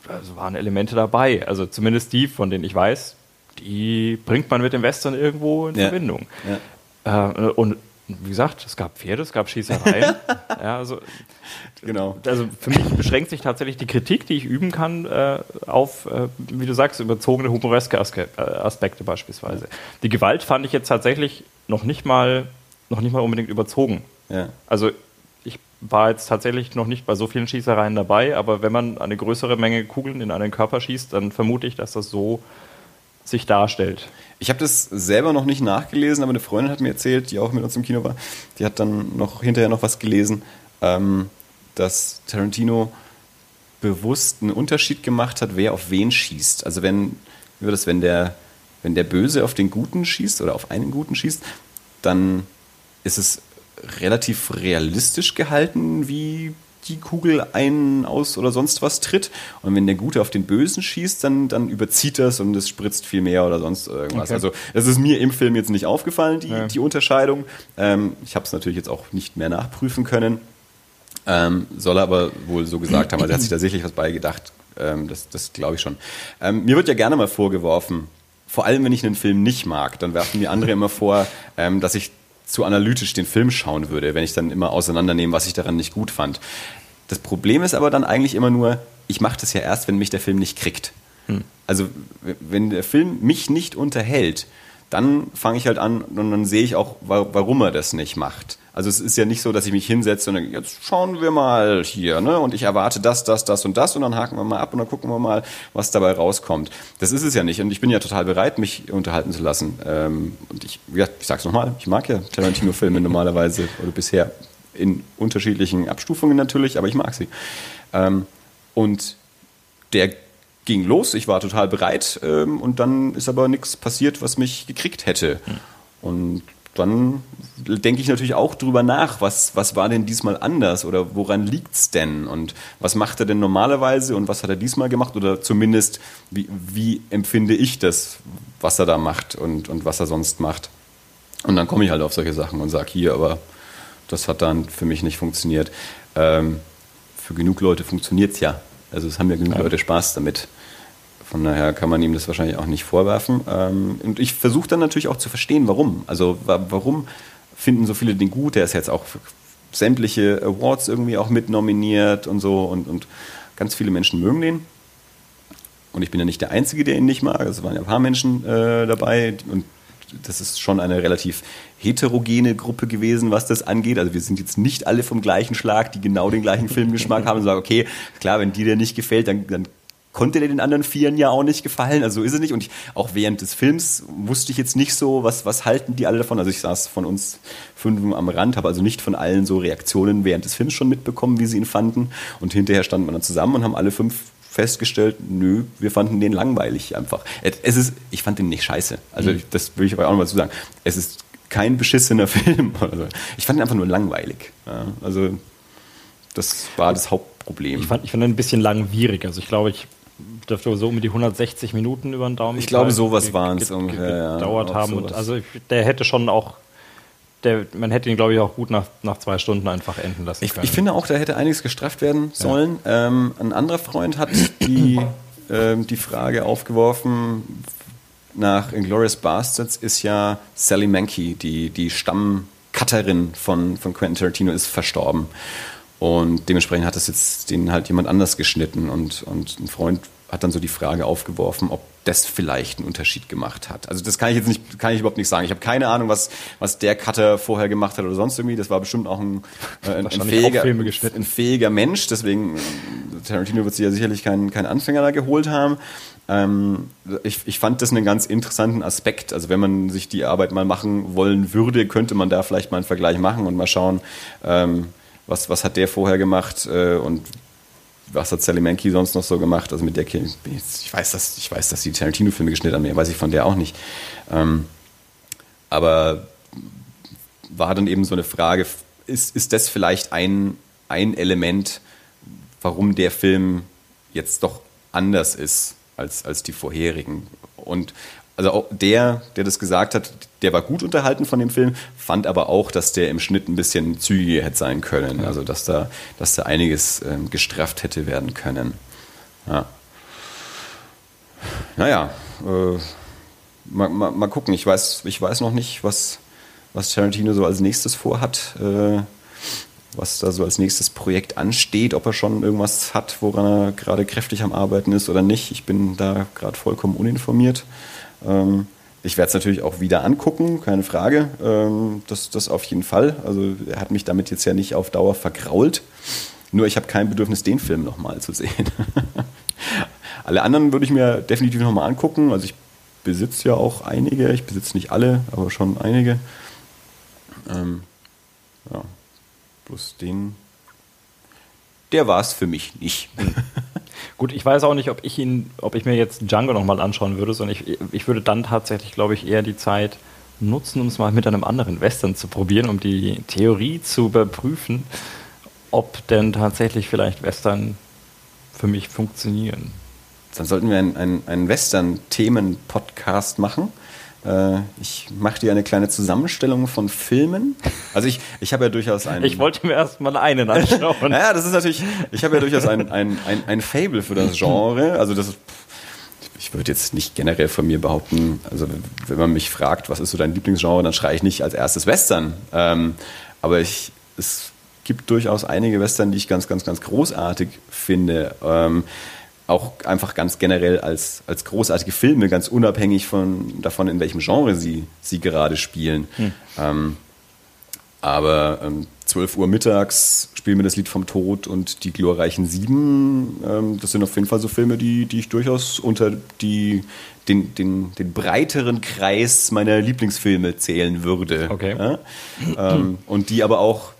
also waren Elemente dabei. Also zumindest die, von denen ich weiß, die bringt man mit dem Western irgendwo in Ja. Verbindung. Ja. Äh, und wie gesagt, es gab Pferde, es gab Schießereien. ja, also, Genau. also für mich beschränkt sich tatsächlich die Kritik, die ich üben kann, äh, auf, äh, wie du sagst, überzogene humoreske Aske äh, Aspekte beispielsweise. Die Gewalt fand ich jetzt tatsächlich noch nicht mal, noch nicht mal unbedingt überzogen. Ja. Also ich war jetzt tatsächlich noch nicht bei so vielen Schießereien dabei, aber wenn man eine größere Menge Kugeln in einen Körper schießt, dann vermute ich, dass das so sich darstellt. Ich habe das selber noch nicht nachgelesen, aber eine Freundin hat mir erzählt, die auch mit uns im Kino war, die hat dann noch hinterher noch was gelesen, ähm, dass Tarantino bewusst einen Unterschied gemacht hat, wer auf wen schießt. Also wenn, wie das, wenn der, wenn der Böse auf den Guten schießt oder auf einen Guten schießt, dann ist es relativ realistisch gehalten, wie die Kugel einen aus oder sonst was tritt. Und wenn der Gute auf den Bösen schießt, dann, dann überzieht das und es spritzt viel mehr oder sonst irgendwas. Okay. Also das ist mir im Film jetzt nicht aufgefallen, die, Ja. die Unterscheidung. Ähm, ich habe es natürlich jetzt auch nicht mehr nachprüfen können. Ähm, soll er aber wohl so gesagt haben. Also er hat sich da sicherlich was beigedacht. Ähm, das das glaube ich schon. Ähm, mir wird ja gerne mal vorgeworfen, vor allem wenn ich einen Film nicht mag, dann werfen mir andere immer vor, ähm, dass ich zu analytisch den Film schauen würde, wenn ich dann immer auseinandernehme, was ich daran nicht gut fand. Das Problem ist aber dann eigentlich immer nur, ich mache das ja erst, wenn mich der Film nicht kriegt. Also w- wenn der Film mich nicht unterhält, dann fange ich halt an und dann sehe ich auch, wa- warum er das nicht macht. Also es ist ja nicht so, dass ich mich hinsetze und dann, jetzt schauen wir mal hier, ne? Und ich erwarte das, das, das und das und dann haken wir mal ab und dann gucken wir mal, was dabei rauskommt. Das ist es ja nicht und ich bin ja total bereit, mich unterhalten zu lassen. Ähm, und ich, ja, ich sag's nochmal, ich mag ja Tarantino-Filme normalerweise oder bisher in unterschiedlichen Abstufungen natürlich, aber ich mag sie. Ähm, und der ging los, ich war total bereit ähm, und dann ist aber nichts passiert, was mich gekriegt hätte. Und dann denke ich natürlich auch drüber nach, was, was war denn diesmal anders oder woran liegt's denn und was macht er denn normalerweise und was hat er diesmal gemacht oder zumindest wie, wie empfinde ich das, was er da macht und, und was er sonst macht. Und dann komme ich halt auf solche Sachen und sage hier, aber das hat dann für mich nicht funktioniert. Ähm, für genug Leute funktioniert's ja. Also es haben ja genug Ja. Leute Spaß damit. Von daher kann man ihm das wahrscheinlich auch nicht vorwerfen. Ähm, und ich versuche dann natürlich auch zu verstehen, warum. Also wa warum finden so viele den gut? Der ist jetzt auch sämtliche Awards irgendwie auch mit nominiert und so und, und ganz viele Menschen mögen den. Und ich bin ja nicht der Einzige, der ihn nicht mag. Es waren ja ein paar Menschen äh, dabei und das ist schon eine relativ heterogene Gruppe gewesen, was das angeht. Also wir sind jetzt nicht alle vom gleichen Schlag, die genau den gleichen Filmgeschmack haben und sagen, okay, klar, wenn dir der nicht gefällt, dann, dann konnte der den anderen Vieren ja auch nicht gefallen, also so ist es nicht. Und ich, auch während des Films wusste ich jetzt nicht so, was, was halten die alle davon. Also ich saß von uns fünf am Rand, habe also nicht von allen so Reaktionen während des Films schon mitbekommen, wie sie ihn fanden. Und hinterher standen wir dann zusammen und haben alle fünf festgestellt, nö, wir fanden den langweilig einfach. Es ist, ich fand den nicht scheiße. Also mhm. das will ich aber auch nochmal zu sagen. Es ist kein beschissener Film. Ich fand ihn einfach nur langweilig. Ja, also das war das Hauptproblem. Ich fand, ich fand ihn ein bisschen langwierig. Also ich glaube, ich dürfte so um die 160 Minuten über den Daumen. Ich glaube, sowas waren es ungefähr. Gedauert ja, haben. Und also der hätte schon auch der, man hätte ihn, glaube ich, auch gut nach, nach zwei Stunden einfach enden lassen können. Ich, ich finde auch, da hätte einiges gestrafft werden sollen. Ja. Ähm, ein anderer Freund hat die, ähm, die Frage aufgeworfen, nach Inglourious Bastards ist ja Sally Mankey, die, die Stammcutterin von, von Quentin Tarantino, ist verstorben. Und dementsprechend hat das jetzt den halt jemand anders geschnitten. Und, und ein Freund hat dann so die Frage aufgeworfen, ob das vielleicht einen Unterschied gemacht hat. Also das kann ich jetzt nicht, kann ich überhaupt nicht sagen. Ich habe keine Ahnung, was, was der Cutter vorher gemacht hat oder sonst irgendwie. Das war bestimmt auch ein, äh, ein, fähiger, ein fähiger Mensch. Deswegen, Tarantino wird sich ja sicherlich keinen, keinen Anfänger da geholt haben. Ähm, ich, ich fand das einen ganz interessanten Aspekt. Also wenn man sich die Arbeit mal machen wollen würde, könnte man da vielleicht mal einen Vergleich machen und mal schauen, ähm, was, was hat der vorher gemacht äh, und was hat Sally Mankey sonst noch so gemacht? Also mit der ich weiß, dass ich weiß, dass die Tarantino-Filme geschnitten haben, mehr weiß ich von der auch nicht. Ähm, aber war dann eben so eine Frage: Ist, ist das vielleicht ein, ein Element, warum der Film jetzt doch anders ist als, als die vorherigen? Und also auch der, der das gesagt hat, der war gut unterhalten von dem Film, fand aber auch, dass der im Schnitt ein bisschen zügiger hätte sein können. Also dass da, dass da einiges ähm, gestrafft hätte werden können. Ja. Naja, äh, mal, mal, mal, gucken. Ich weiß, ich weiß noch nicht, was, was Tarantino so als nächstes vorhat. Äh, was da so als nächstes Projekt ansteht, ob er schon irgendwas hat, woran er gerade kräftig am Arbeiten ist oder nicht. Ich bin da gerade vollkommen uninformiert. Ähm, ich werde es natürlich auch wieder angucken, keine Frage. Ähm, das, das auf jeden Fall. Also er hat mich damit jetzt ja nicht auf Dauer vergrault. Nur ich habe kein Bedürfnis, den Film nochmal zu sehen. alle anderen würde ich mir definitiv nochmal angucken. Also ich besitze ja auch einige. Ich besitze nicht alle, aber schon einige. Ähm, ja, bloß den, der war es für mich nicht. Gut, ich weiß auch nicht, ob ich ihn, ob ich mir jetzt Django nochmal anschauen würde, sondern ich, ich würde dann tatsächlich, glaube ich, eher die Zeit nutzen, um es mal mit einem anderen Western zu probieren, um die Theorie zu überprüfen, ob denn tatsächlich vielleicht Western für mich funktionieren. Dann sollten wir einen, einen Western-Themen-Podcast machen ich mache dir eine kleine Zusammenstellung von Filmen. Also ich, ich habe ja durchaus einen. Ich wollte mir erstmal einen anschauen. naja, das ist natürlich, ich habe ja durchaus ein, ein, ein, ein Fable für das Genre. Also das ich würde jetzt nicht generell von mir behaupten, also wenn man mich fragt, was ist so dein Lieblingsgenre, dann schreie ich nicht als erstes Western. Ähm, aber ich, es gibt durchaus einige Western, die ich ganz, ganz, ganz großartig finde. Ähm, auch einfach ganz generell als, als großartige Filme, ganz unabhängig von, davon, in welchem Genre sie, sie gerade spielen. Hm. Ähm, aber ähm, 12 Uhr mittags spielen wir das Lied vom Tod und die glorreichen Sieben. Ähm, das sind auf jeden Fall so Filme, die, die ich durchaus unter die, den, den, den breiteren Kreis meiner Lieblingsfilme zählen würde. Okay. Ja? Ähm, und die aber auch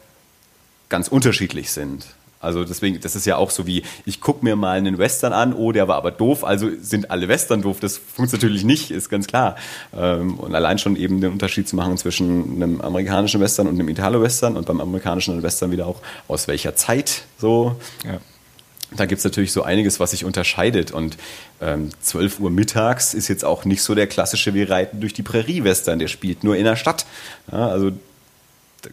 ganz unterschiedlich sind. Also deswegen, das ist ja auch so wie, ich gucke mir mal einen Western an, oh, der war aber doof, also sind alle Western doof. Das funktioniert natürlich nicht, ist ganz klar. Ähm, und allein schon eben den Unterschied zu machen zwischen einem amerikanischen Western und einem Italo-Western und beim amerikanischen Western wieder auch aus welcher Zeit so. Ja. Da gibt es natürlich so einiges, was sich unterscheidet. Und ähm, 12 Uhr mittags ist jetzt auch nicht so der klassische Wir reiten durch die Prärie-Western, der spielt nur in der Stadt. Ja, also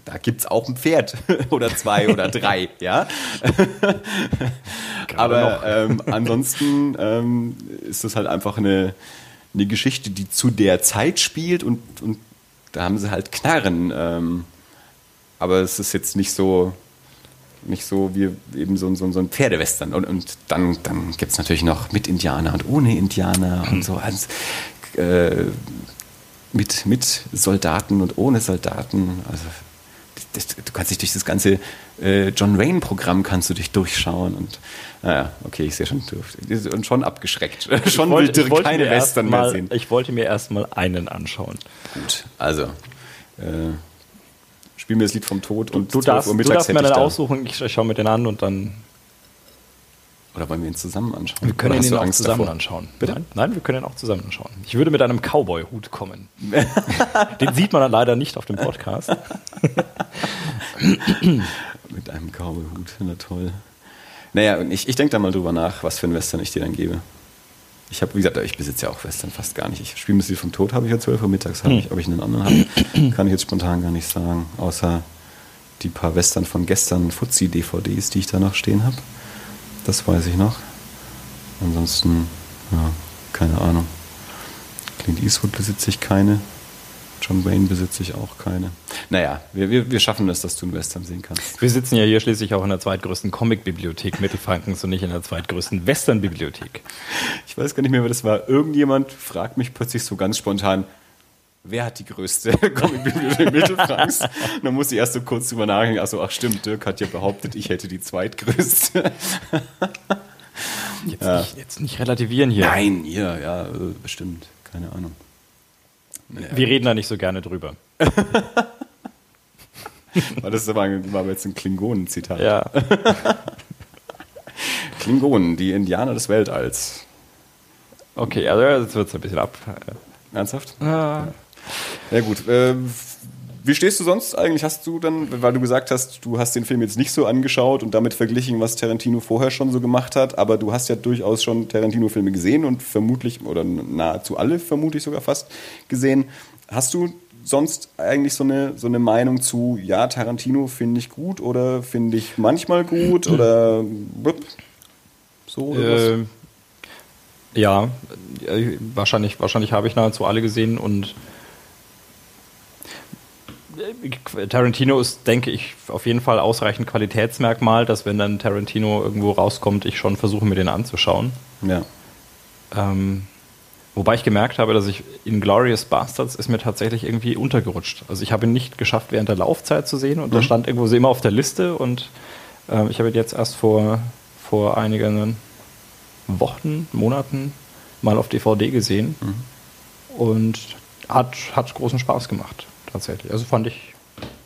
da gibt es auch ein Pferd oder zwei oder drei, ja. Aber ähm, ansonsten ähm, ist das halt einfach eine, eine Geschichte, die zu der Zeit spielt und, und da haben sie halt Knarren. Ähm, aber es ist jetzt nicht so, nicht so wie eben so, so, so ein Pferdewestern. Und, und dann, dann gibt es natürlich noch mit Indianer und ohne Indianer und so. Also, äh, mit, mit Soldaten und ohne Soldaten. Also das, du kannst dich durch das ganze äh, John Wayne-Programm kannst du dich durchschauen und naja, okay, ich sehe schon, und schon abgeschreckt. schon wollte, will Dirk keine Western mehr sehen. Ich wollte mir erstmal einen anschauen. Gut, also äh, spiel mir das Lied vom Tod und Du darfst, Uhr du darfst mir dann da. aussuchen, ich, ich schaue mir den an und dann. Oder wollen wir ihn zusammen anschauen? Wir können ihn auch Angst zusammen davor? anschauen. Bitte? Nein, nein, wir können ihn auch zusammen anschauen. Ich würde mit einem Cowboy-Hut kommen. den sieht man dann leider nicht auf dem Podcast. Mit einem Cowboyhut, na toll. Naja, und ich, ich denke da mal drüber nach, was für ein Western ich dir dann gebe. Ich habe, wie gesagt, ich besitze ja auch Western fast gar nicht. Ich spiele Lied vom Tod habe ich ja 12 Uhr mittags, habe ich, ob ich einen anderen habe, kann ich jetzt spontan gar nicht sagen. Außer die paar Western von gestern, Fuzzi-DVDs, die ich da noch stehen habe. Das weiß ich noch. Ansonsten, ja, keine Ahnung. Clint Eastwood besitze ich keine. John Wayne besitze ich auch keine. Naja, wir, wir, wir schaffen es, dass du einen Western sehen kannst. Wir sitzen ja hier schließlich auch in der zweitgrößten Comic-Bibliothek Mittelfrankens und nicht in der zweitgrößten Western-Bibliothek. Ich weiß gar nicht mehr, wer das war. Irgendjemand fragt mich plötzlich so ganz spontan, wer hat die größte Comicbibliothek Mittelfranks? Dann muss ich erst so kurz drüber nachdenken. Achso, ach stimmt, Dirk hat ja behauptet, ich hätte die zweitgrößte. Jetzt, nicht, jetzt nicht relativieren hier. Nein, ja, ja, äh, bestimmt. Keine Ahnung. Wir reden da nicht so gerne drüber. War das war aber jetzt ein Klingonen-Zitat. Ja. Klingonen, die Indianer des Weltalls. Okay, also jetzt wird es ein bisschen ab. Ernsthaft? Ah. Ja gut. Äh, wie stehst du sonst eigentlich? Hast du dann, weil du gesagt hast, du hast den Film jetzt nicht so angeschaut und damit verglichen, was Tarantino vorher schon so gemacht hat, aber du hast ja durchaus schon Tarantino-Filme gesehen und vermutlich, oder nahezu alle vermutlich sogar fast gesehen. Hast du sonst eigentlich so eine, so eine Meinung zu, ja, Tarantino finde ich gut oder finde ich manchmal gut oder so? Oder was? Äh, ja, wahrscheinlich, wahrscheinlich habe ich nahezu alle gesehen und Tarantino ist, denke ich, auf jeden Fall ausreichend Qualitätsmerkmal, dass wenn dann Tarantino irgendwo rauskommt, ich schon versuche, mir den anzuschauen. Ja. Ähm, wobei ich gemerkt habe, dass ich in Glorious Bastards ist mir tatsächlich irgendwie untergerutscht. Also ich habe ihn nicht geschafft, während der Laufzeit zu sehen und Mhm. da stand irgendwo so immer auf der Liste und ähm, ich habe ihn jetzt erst vor, vor einigen Wochen, Monaten mal auf DVD gesehen Mhm. und hat, hat großen Spaß gemacht, tatsächlich. Also fand ich,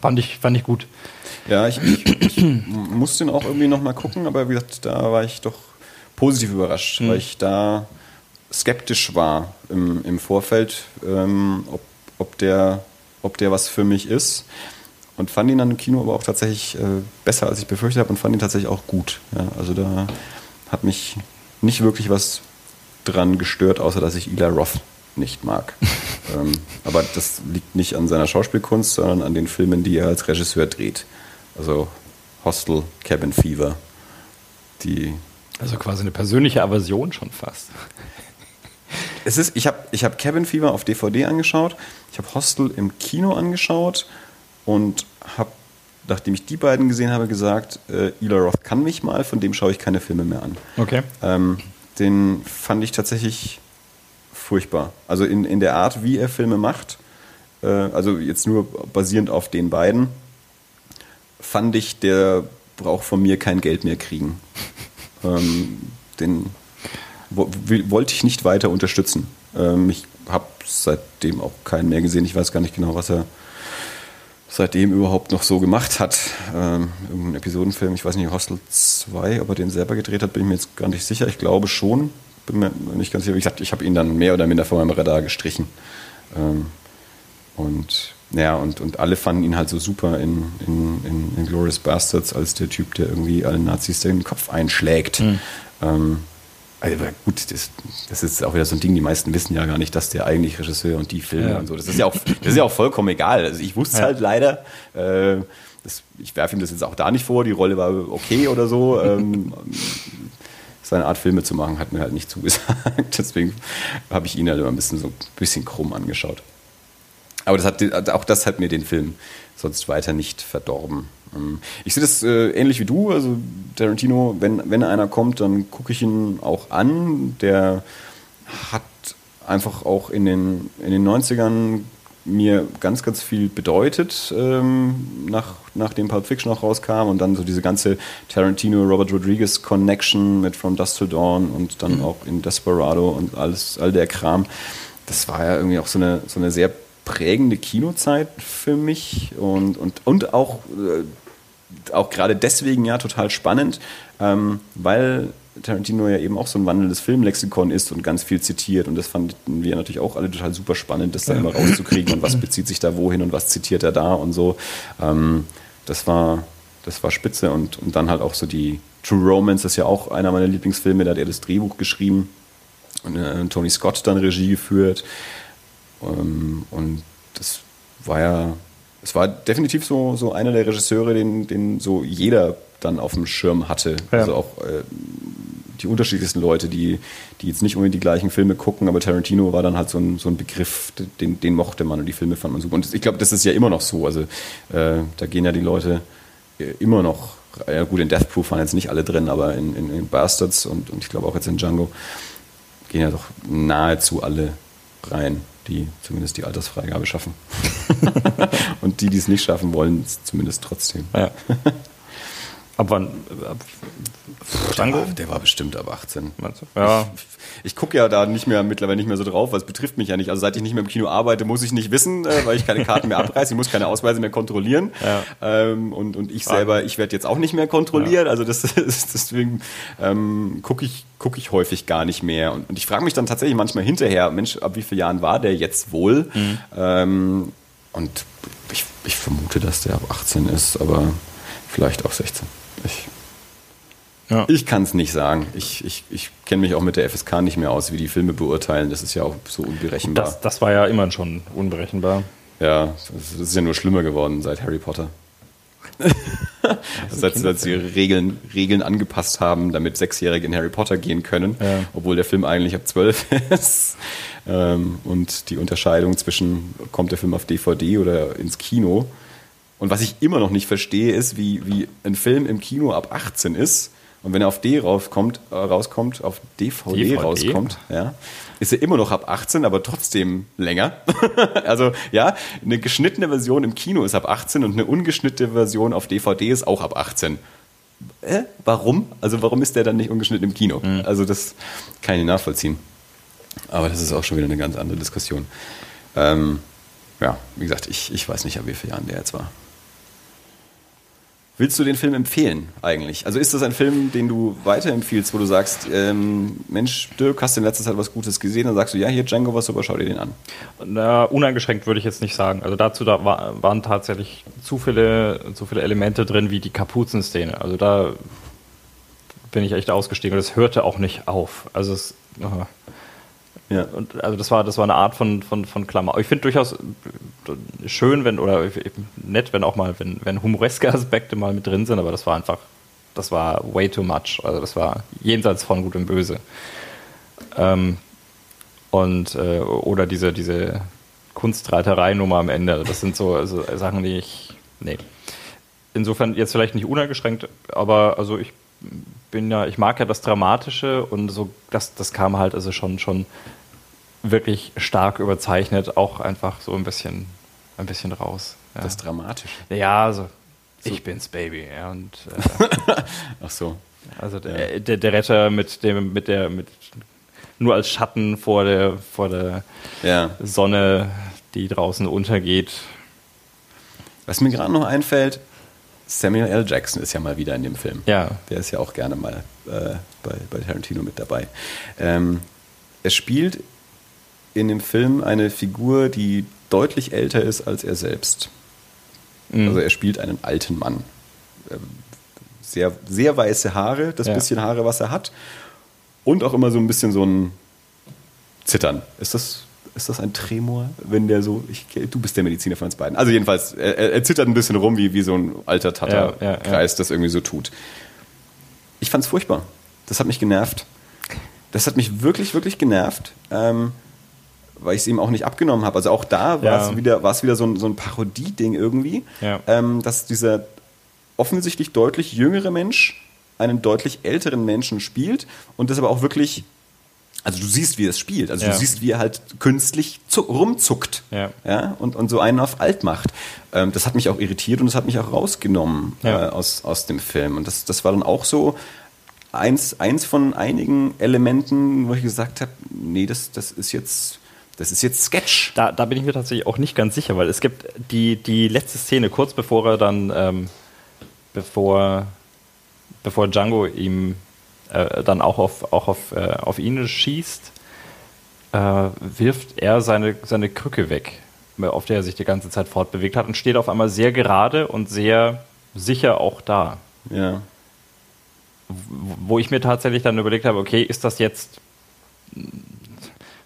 fand ich, fand ich gut. Ja, ich, ich, ich muss den auch irgendwie noch mal gucken, aber wie gesagt, da war ich doch positiv überrascht, weil ich da skeptisch war im, im Vorfeld, ähm, ob, ob, der, ob der was für mich ist. Und fand ihn dann im Kino aber auch tatsächlich äh, besser, als ich befürchtet habe und fand ihn tatsächlich auch gut. Ja, also da hat mich nicht wirklich was dran gestört, außer dass ich Ila Roth nicht mag. ähm, aber das liegt nicht an seiner Schauspielkunst, sondern an den Filmen, die er als Regisseur dreht. Also Hostel, Cabin Fever, die Also quasi eine persönliche Aversion schon fast. Es ist, ich habe ich hab Cabin Fever auf DVD angeschaut, ich habe Hostel im Kino angeschaut und habe, nachdem ich die beiden gesehen habe, gesagt, äh, Ila Roth kann mich mal, von dem schaue ich keine Filme mehr an. Okay. Ähm, den fand ich tatsächlich furchtbar. Also in, in der Art, wie er Filme macht, äh, also jetzt nur basierend auf den beiden, fand ich, der braucht von mir kein Geld mehr kriegen. ähm, den wo, wollte ich nicht weiter unterstützen. Ähm, ich habe seitdem auch keinen mehr gesehen. Ich weiß gar nicht genau, was er seitdem überhaupt noch so gemacht hat. Ähm, irgendein Episodenfilm, ich weiß nicht, Hostel 2, ob er den selber gedreht hat, bin ich mir jetzt gar nicht sicher. Ich glaube schon. Bin mir nicht ganz sicher. Wie gesagt, ich habe ihn dann mehr oder minder von meinem Radar gestrichen. Ähm, und ja, und, und alle fanden ihn halt so super in, in, in, in Glorious Bastards als der Typ, der irgendwie allen Nazis den Kopf einschlägt. Ähm, also, aber gut, das, das ist auch wieder so ein Ding, die meisten wissen ja gar nicht, dass der eigentlich Regisseur und die Filme Ja. und so. Das ist ja auch, das ist ja auch vollkommen egal. Also ich wusste es Ja. halt leider. Äh, das, ich werfe ihm das jetzt auch da nicht vor, die Rolle war okay oder so. Ähm, seine Art Filme zu machen, hat mir halt nicht zugesagt. Deswegen habe ich ihn halt immer ein bisschen so ein bisschen krumm angeschaut. Aber das hat, auch das hat mir den Film sonst weiter nicht verdorben. Ähm, Ich sehe das äh, ähnlich wie du. Also Tarantino, wenn, wenn einer kommt, dann gucke ich ihn auch an. Der hat einfach auch in den, in den 90ern mir ganz, ganz viel bedeutet, ähm, nach, nachdem Pulp Fiction auch rauskam und dann so diese ganze Tarantino-Robert Rodriguez-Connection mit From Dust to Dawn und dann mhm. auch in Desperado und alles, all der Kram. Das war ja irgendwie auch so eine, so eine sehr prägende Kinozeit für mich und, und, und auch, äh, auch gerade deswegen ja total spannend, ähm, weil Tarantino ja eben auch so ein wandelndes Filmlexikon ist und ganz viel zitiert. Und das fanden wir natürlich auch alle total super spannend, das da immer rauszukriegen und was bezieht sich da wohin und was zitiert er da und so. Ähm, das war, das war spitze. Und, und dann halt auch so die True Romance, das ist ja auch einer meiner Lieblingsfilme, da hat er das Drehbuch geschrieben und äh, Tony Scott dann Regie geführt. Ähm, und das war ja, es war definitiv so, so einer der Regisseure, den, den so jeder dann auf dem Schirm hatte. Ja. Also auch äh, die unterschiedlichsten Leute, die, die jetzt nicht unbedingt die gleichen Filme gucken, aber Tarantino war dann halt so ein, so ein Begriff, den, den mochte man und die Filme fand man super. Und ich glaube, das ist ja immer noch so. Also äh, da gehen ja die Leute äh, immer noch, ja gut, in Death Proof waren jetzt nicht alle drin, aber in, in, in Bastards und, und ich glaube auch jetzt in Django gehen ja doch nahezu alle rein, die zumindest die Altersfreigabe schaffen. und die, die es nicht schaffen wollen, zumindest trotzdem. Ja. Ab wann? Ab Django? Der war, der war bestimmt ab 18. Meinst du? Ja. Ich, ich gucke ja da nicht mehr mittlerweile nicht mehr so drauf, weil es betrifft mich ja nicht. Also seit ich nicht mehr im Kino arbeite, muss ich nicht wissen, äh, weil ich keine Karten mehr abreiße, ich muss keine Ausweise mehr kontrollieren. Ja. Ähm, und, und ich selber, ich werde jetzt auch nicht mehr kontrolliert. Ja. Also das ist deswegen ähm, gucke ich, guck ich häufig gar nicht mehr. Und, und ich frage mich dann tatsächlich manchmal hinterher, Mensch, ab wie vielen Jahren war der jetzt wohl? Mhm. Ähm, und ich, ich vermute, dass der ab 18 ist, aber vielleicht auch 16. Ich, ja. ich kann es nicht sagen. Ich, ich, ich kenne mich auch mit der FSK nicht mehr aus, wie die Filme beurteilen. Das ist ja auch so unberechenbar. Das, das war ja immer schon unberechenbar. Ja, das ist ja nur schlimmer geworden seit Harry Potter. seit, seit sie Regeln, Regeln angepasst haben, damit Sechsjährige in Harry Potter gehen können, ja. obwohl der Film eigentlich ab zwölf ist. Ähm, und die Unterscheidung zwischen, kommt der Film auf DVD oder ins Kino, und was ich immer noch nicht verstehe, ist, wie, wie ein Film im Kino ab 18 ist und wenn er auf D rauskommt, äh, rauskommt auf DVD, DVD, rauskommt, ja, ist er immer noch ab 18, aber trotzdem länger. also ja, eine geschnittene Version im Kino ist ab 18 und eine ungeschnittene Version auf DVD ist auch ab 18. Äh, warum? Also warum ist der dann nicht ungeschnitten im Kino? Mhm. Also das kann ich nachvollziehen. Aber das ist auch schon wieder eine ganz andere Diskussion. Ähm, ja, wie gesagt, ich, ich weiß nicht, ab wie vielen Jahren der jetzt war. Willst du den Film empfehlen eigentlich? Also ist das ein Film, den du weiterempfiehlst, wo du sagst, ähm, Mensch, Dirk, hast du in letzter Zeit was Gutes gesehen? Dann sagst du, ja, hier Django was super, schau dir den an. Na, uneingeschränkt würde ich jetzt nicht sagen. Also dazu da war, waren tatsächlich zu viele, zu viele Elemente drin, wie die Kapuzenszene. Also da bin ich echt ausgestiegen und es hörte auch nicht auf. Also es. Ja. Und also das war, das war eine Art von, von, von Klammer. Ich finde durchaus schön, wenn, oder nett, wenn auch mal, wenn, wenn humoreske Aspekte mal mit drin sind, aber das war einfach, das war way too much. Also das war jenseits von Gut und Böse. Ähm, und äh, oder diese, diese Kunstreiterei-Nummer am Ende. Das sind so also Sachen, die ich. Nee. Insofern jetzt vielleicht nicht uneingeschränkt, aber also ich bin ja, ich mag ja das Dramatische und so, das, das kam halt also schon, schon wirklich stark überzeichnet, auch einfach so ein bisschen, ein bisschen raus. Ja. Das Dramatische. Ja, also so. ich bin's Baby. Ja, und, äh, Ach so. Also der, ja. der, der, Retter mit dem, mit der, mit nur als Schatten vor der, vor der ja. Sonne, die draußen untergeht. Was mir gerade noch einfällt, Samuel L. Jackson ist ja mal wieder in dem Film. Ja. Der ist ja auch gerne mal äh, bei, bei Tarantino mit dabei. Ähm, er spielt in dem Film eine Figur, die deutlich älter ist als er selbst. Mhm. Also er spielt einen alten Mann. Ähm, sehr, sehr weiße Haare, das ja. bisschen Haare, was er hat. Und auch immer so ein bisschen so ein Zittern. Ist das ist das ein Tremor, wenn der so, ich, du bist der Mediziner von uns beiden. Also jedenfalls, er, er zittert ein bisschen rum, wie, wie so ein alter Tata-Kreis ja, ja, ja. das irgendwie so tut. Ich fand es furchtbar. Das hat mich genervt. Das hat mich wirklich, wirklich genervt, ähm, weil ich es ihm auch nicht abgenommen habe. Also auch da war es wieder, wieder so ein, so ein Parodie-Ding irgendwie, ähm, dass dieser offensichtlich deutlich jüngere Mensch einen deutlich älteren Menschen spielt und das aber auch wirklich Also du siehst, wie es spielt. Also Ja. du siehst, wie er halt künstlich zuck, rumzuckt. Ja. Ja, und, und so einen auf alt macht. Ähm, das hat mich auch irritiert und das hat mich auch rausgenommen Ja. äh, aus, aus dem Film. Und das, das war dann auch so eins, eins von einigen Elementen, wo ich gesagt habe, nee, das, das ist jetzt, das ist jetzt Sketch. Da, da bin ich mir tatsächlich auch nicht ganz sicher, weil es gibt die, die letzte Szene, kurz bevor er dann, ähm, bevor, bevor Django ihm äh, dann auch auf, auch auf, äh, auf ihn schießt, äh, wirft er seine, seine Krücke weg, auf der er sich die ganze Zeit fortbewegt hat und steht auf einmal sehr gerade und sehr sicher auch da. Ja. Wo ich mir tatsächlich dann überlegt habe, okay, ist das jetzt.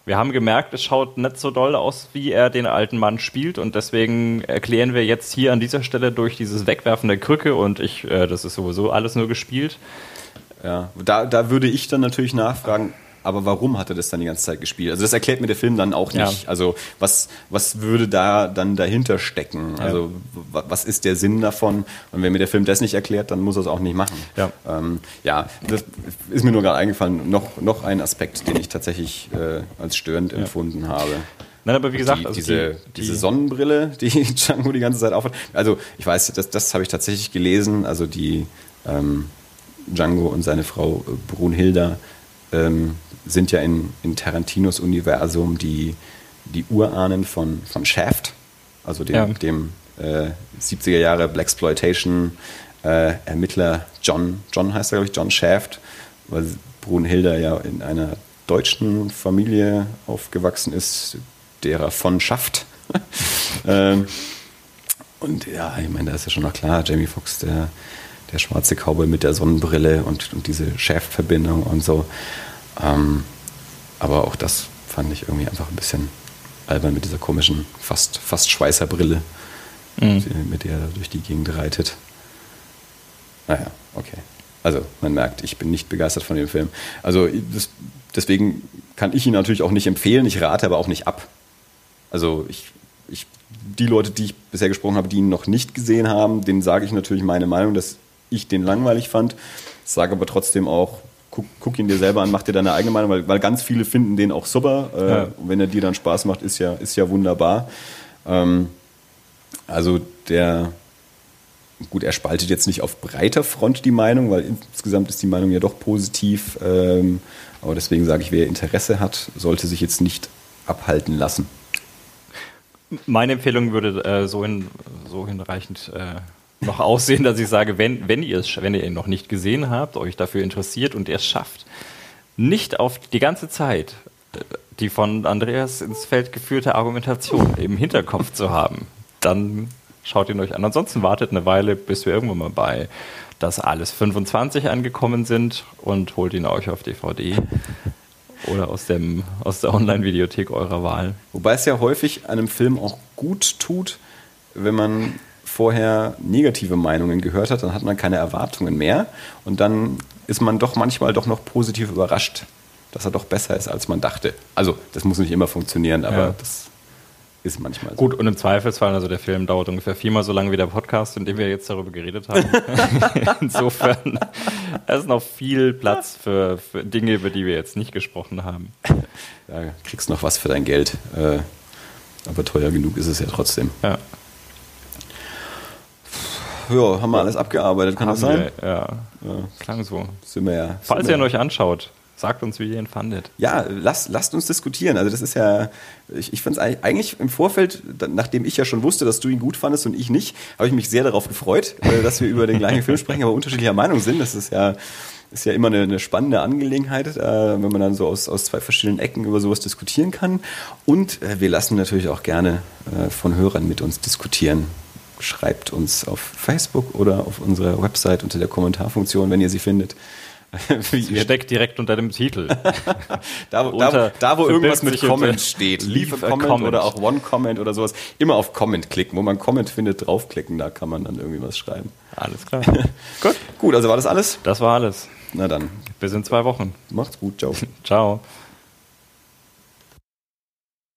Wir haben gemerkt, es schaut nicht so doll aus, wie er den alten Mann spielt und deswegen erklären wir jetzt hier an dieser Stelle durch dieses Wegwerfen der Krücke und ich, äh, das ist sowieso alles nur gespielt. Ja, da, da würde ich dann natürlich nachfragen, aber warum hat er das dann die ganze Zeit gespielt? Also das erklärt mir der Film dann auch nicht. Ja. Also was, was würde da dann dahinter stecken? Also wa- was ist der Sinn davon? Und wenn mir der Film das nicht erklärt, dann muss er es auch nicht machen. Ja. ähm, ja das ist mir nur gerade eingefallen. Noch, noch ein Aspekt, den ich tatsächlich äh, als störend empfunden habe. Nein, aber wie gesagt, die, also diese, die, diese die, Sonnenbrille, die Django die ganze Zeit aufhat. Also ich weiß, das, das habe ich tatsächlich gelesen. Also die ähm, Django und seine Frau äh, Brunhilda ähm, sind ja in, in Tarantinos Universum die, die Urahnen von, von Shaft, also dem, Ja. dem äh, 70er Jahre Blaxploitation äh, Ermittler John, John heißt er, glaube ich, John Shaft, weil Brunhilda ja in einer deutschen Familie aufgewachsen ist, derer von Schaft. ähm, und ja, ich meine, da ist ja schon noch klar, Jamie Foxx, der, der schwarze Cowboy mit der Sonnenbrille und, und diese Shaft-Verbindung und so. Ähm, aber auch das fand ich irgendwie einfach ein bisschen albern mit dieser komischen, fast, fast Schweißerbrille, Mhm. mit der er durch die Gegend reitet. Naja, okay. Also man merkt, ich bin nicht begeistert von dem Film. Also das, deswegen kann ich ihn natürlich auch nicht empfehlen, ich rate aber auch nicht ab. Also ich, ich, die Leute, die ich bisher gesprochen habe, die ihn noch nicht gesehen haben, denen sage ich natürlich meine Meinung, dass ich den langweilig fand. Sage aber trotzdem auch, guck, guck ihn dir selber an, mach dir deine eigene Meinung, weil, weil ganz viele finden den auch super. Äh, Ja. Und wenn er dir dann Spaß macht, ist ja, ist ja wunderbar. Ähm, also der, gut, er spaltet jetzt nicht auf breiter Front die Meinung, weil insgesamt ist die Meinung ja doch positiv. Ähm, aber deswegen sage ich, wer Interesse hat, sollte sich jetzt nicht abhalten lassen. meine Empfehlung würde äh, so, hin, so hinreichend äh, noch aussehen, dass ich sage, wenn, wenn, ihr es, wenn ihr ihn noch nicht gesehen habt, euch dafür interessiert und ihr es schafft, nicht auf die ganze Zeit die von Andreas ins Feld geführte Argumentation im Hinterkopf zu haben, dann schaut ihn euch an. Ansonsten wartet eine Weile, bis wir irgendwann mal bei das alles 25 angekommen sind und holt ihn euch auf DVD oder aus, dem, aus der Online-Videothek eurer Wahl. Wobei es ja häufig einem Film auch gut tut, wenn man vorher negative Meinungen gehört hat, dann hat man keine Erwartungen mehr und dann ist man doch manchmal doch noch positiv überrascht, dass er doch besser ist, als man dachte. Also, das muss nicht immer funktionieren, aber Ja. das ist manchmal so. Gut, und im Zweifelsfall, also der Film dauert ungefähr viermal so lange wie der Podcast, in dem wir jetzt darüber geredet haben. Insofern ist noch viel Platz für, für Dinge, über die wir jetzt nicht gesprochen haben. Da kriegst noch was für dein Geld. Äh, aber teuer genug ist es ja trotzdem. Ja, Ja, haben wir alles abgearbeitet, kann das sein? wir, ja, klang so. Sind wir ja. Falls sind ihr ihn wir- euch anschaut, sagt uns, wie ihr ihn fandet. Ja, lasst, lasst uns diskutieren. Also das ist ja, ich, ich finde es eigentlich im Vorfeld, nachdem ich ja schon wusste, dass du ihn gut fandest und ich nicht, habe ich mich sehr darauf gefreut, äh, dass wir über den gleichen Film sprechen, aber unterschiedlicher Meinung sind. Das ist ja, ist ja immer eine, eine spannende Angelegenheit, äh, wenn man dann so aus, aus zwei verschiedenen Ecken über sowas diskutieren kann. Und äh, wir lassen natürlich auch gerne äh, von Hörern mit uns diskutieren. Schreibt uns auf Facebook oder auf unserer Website unter der Kommentarfunktion, wenn ihr sie findet. Wie Sie steckt direkt unter dem Titel. da, wo, Unter- da, da, wo irgendwas mit Comment steht. Leave a comment, comment. oder auch One Comment oder sowas. Immer auf Comment klicken. Wo man Comment findet, draufklicken. Da kann man dann irgendwie was schreiben. Alles klar. Gut, Gut, also war das alles? das war alles. Na dann, Bis in zwei Wochen. macht's gut. Ciao. Ciao.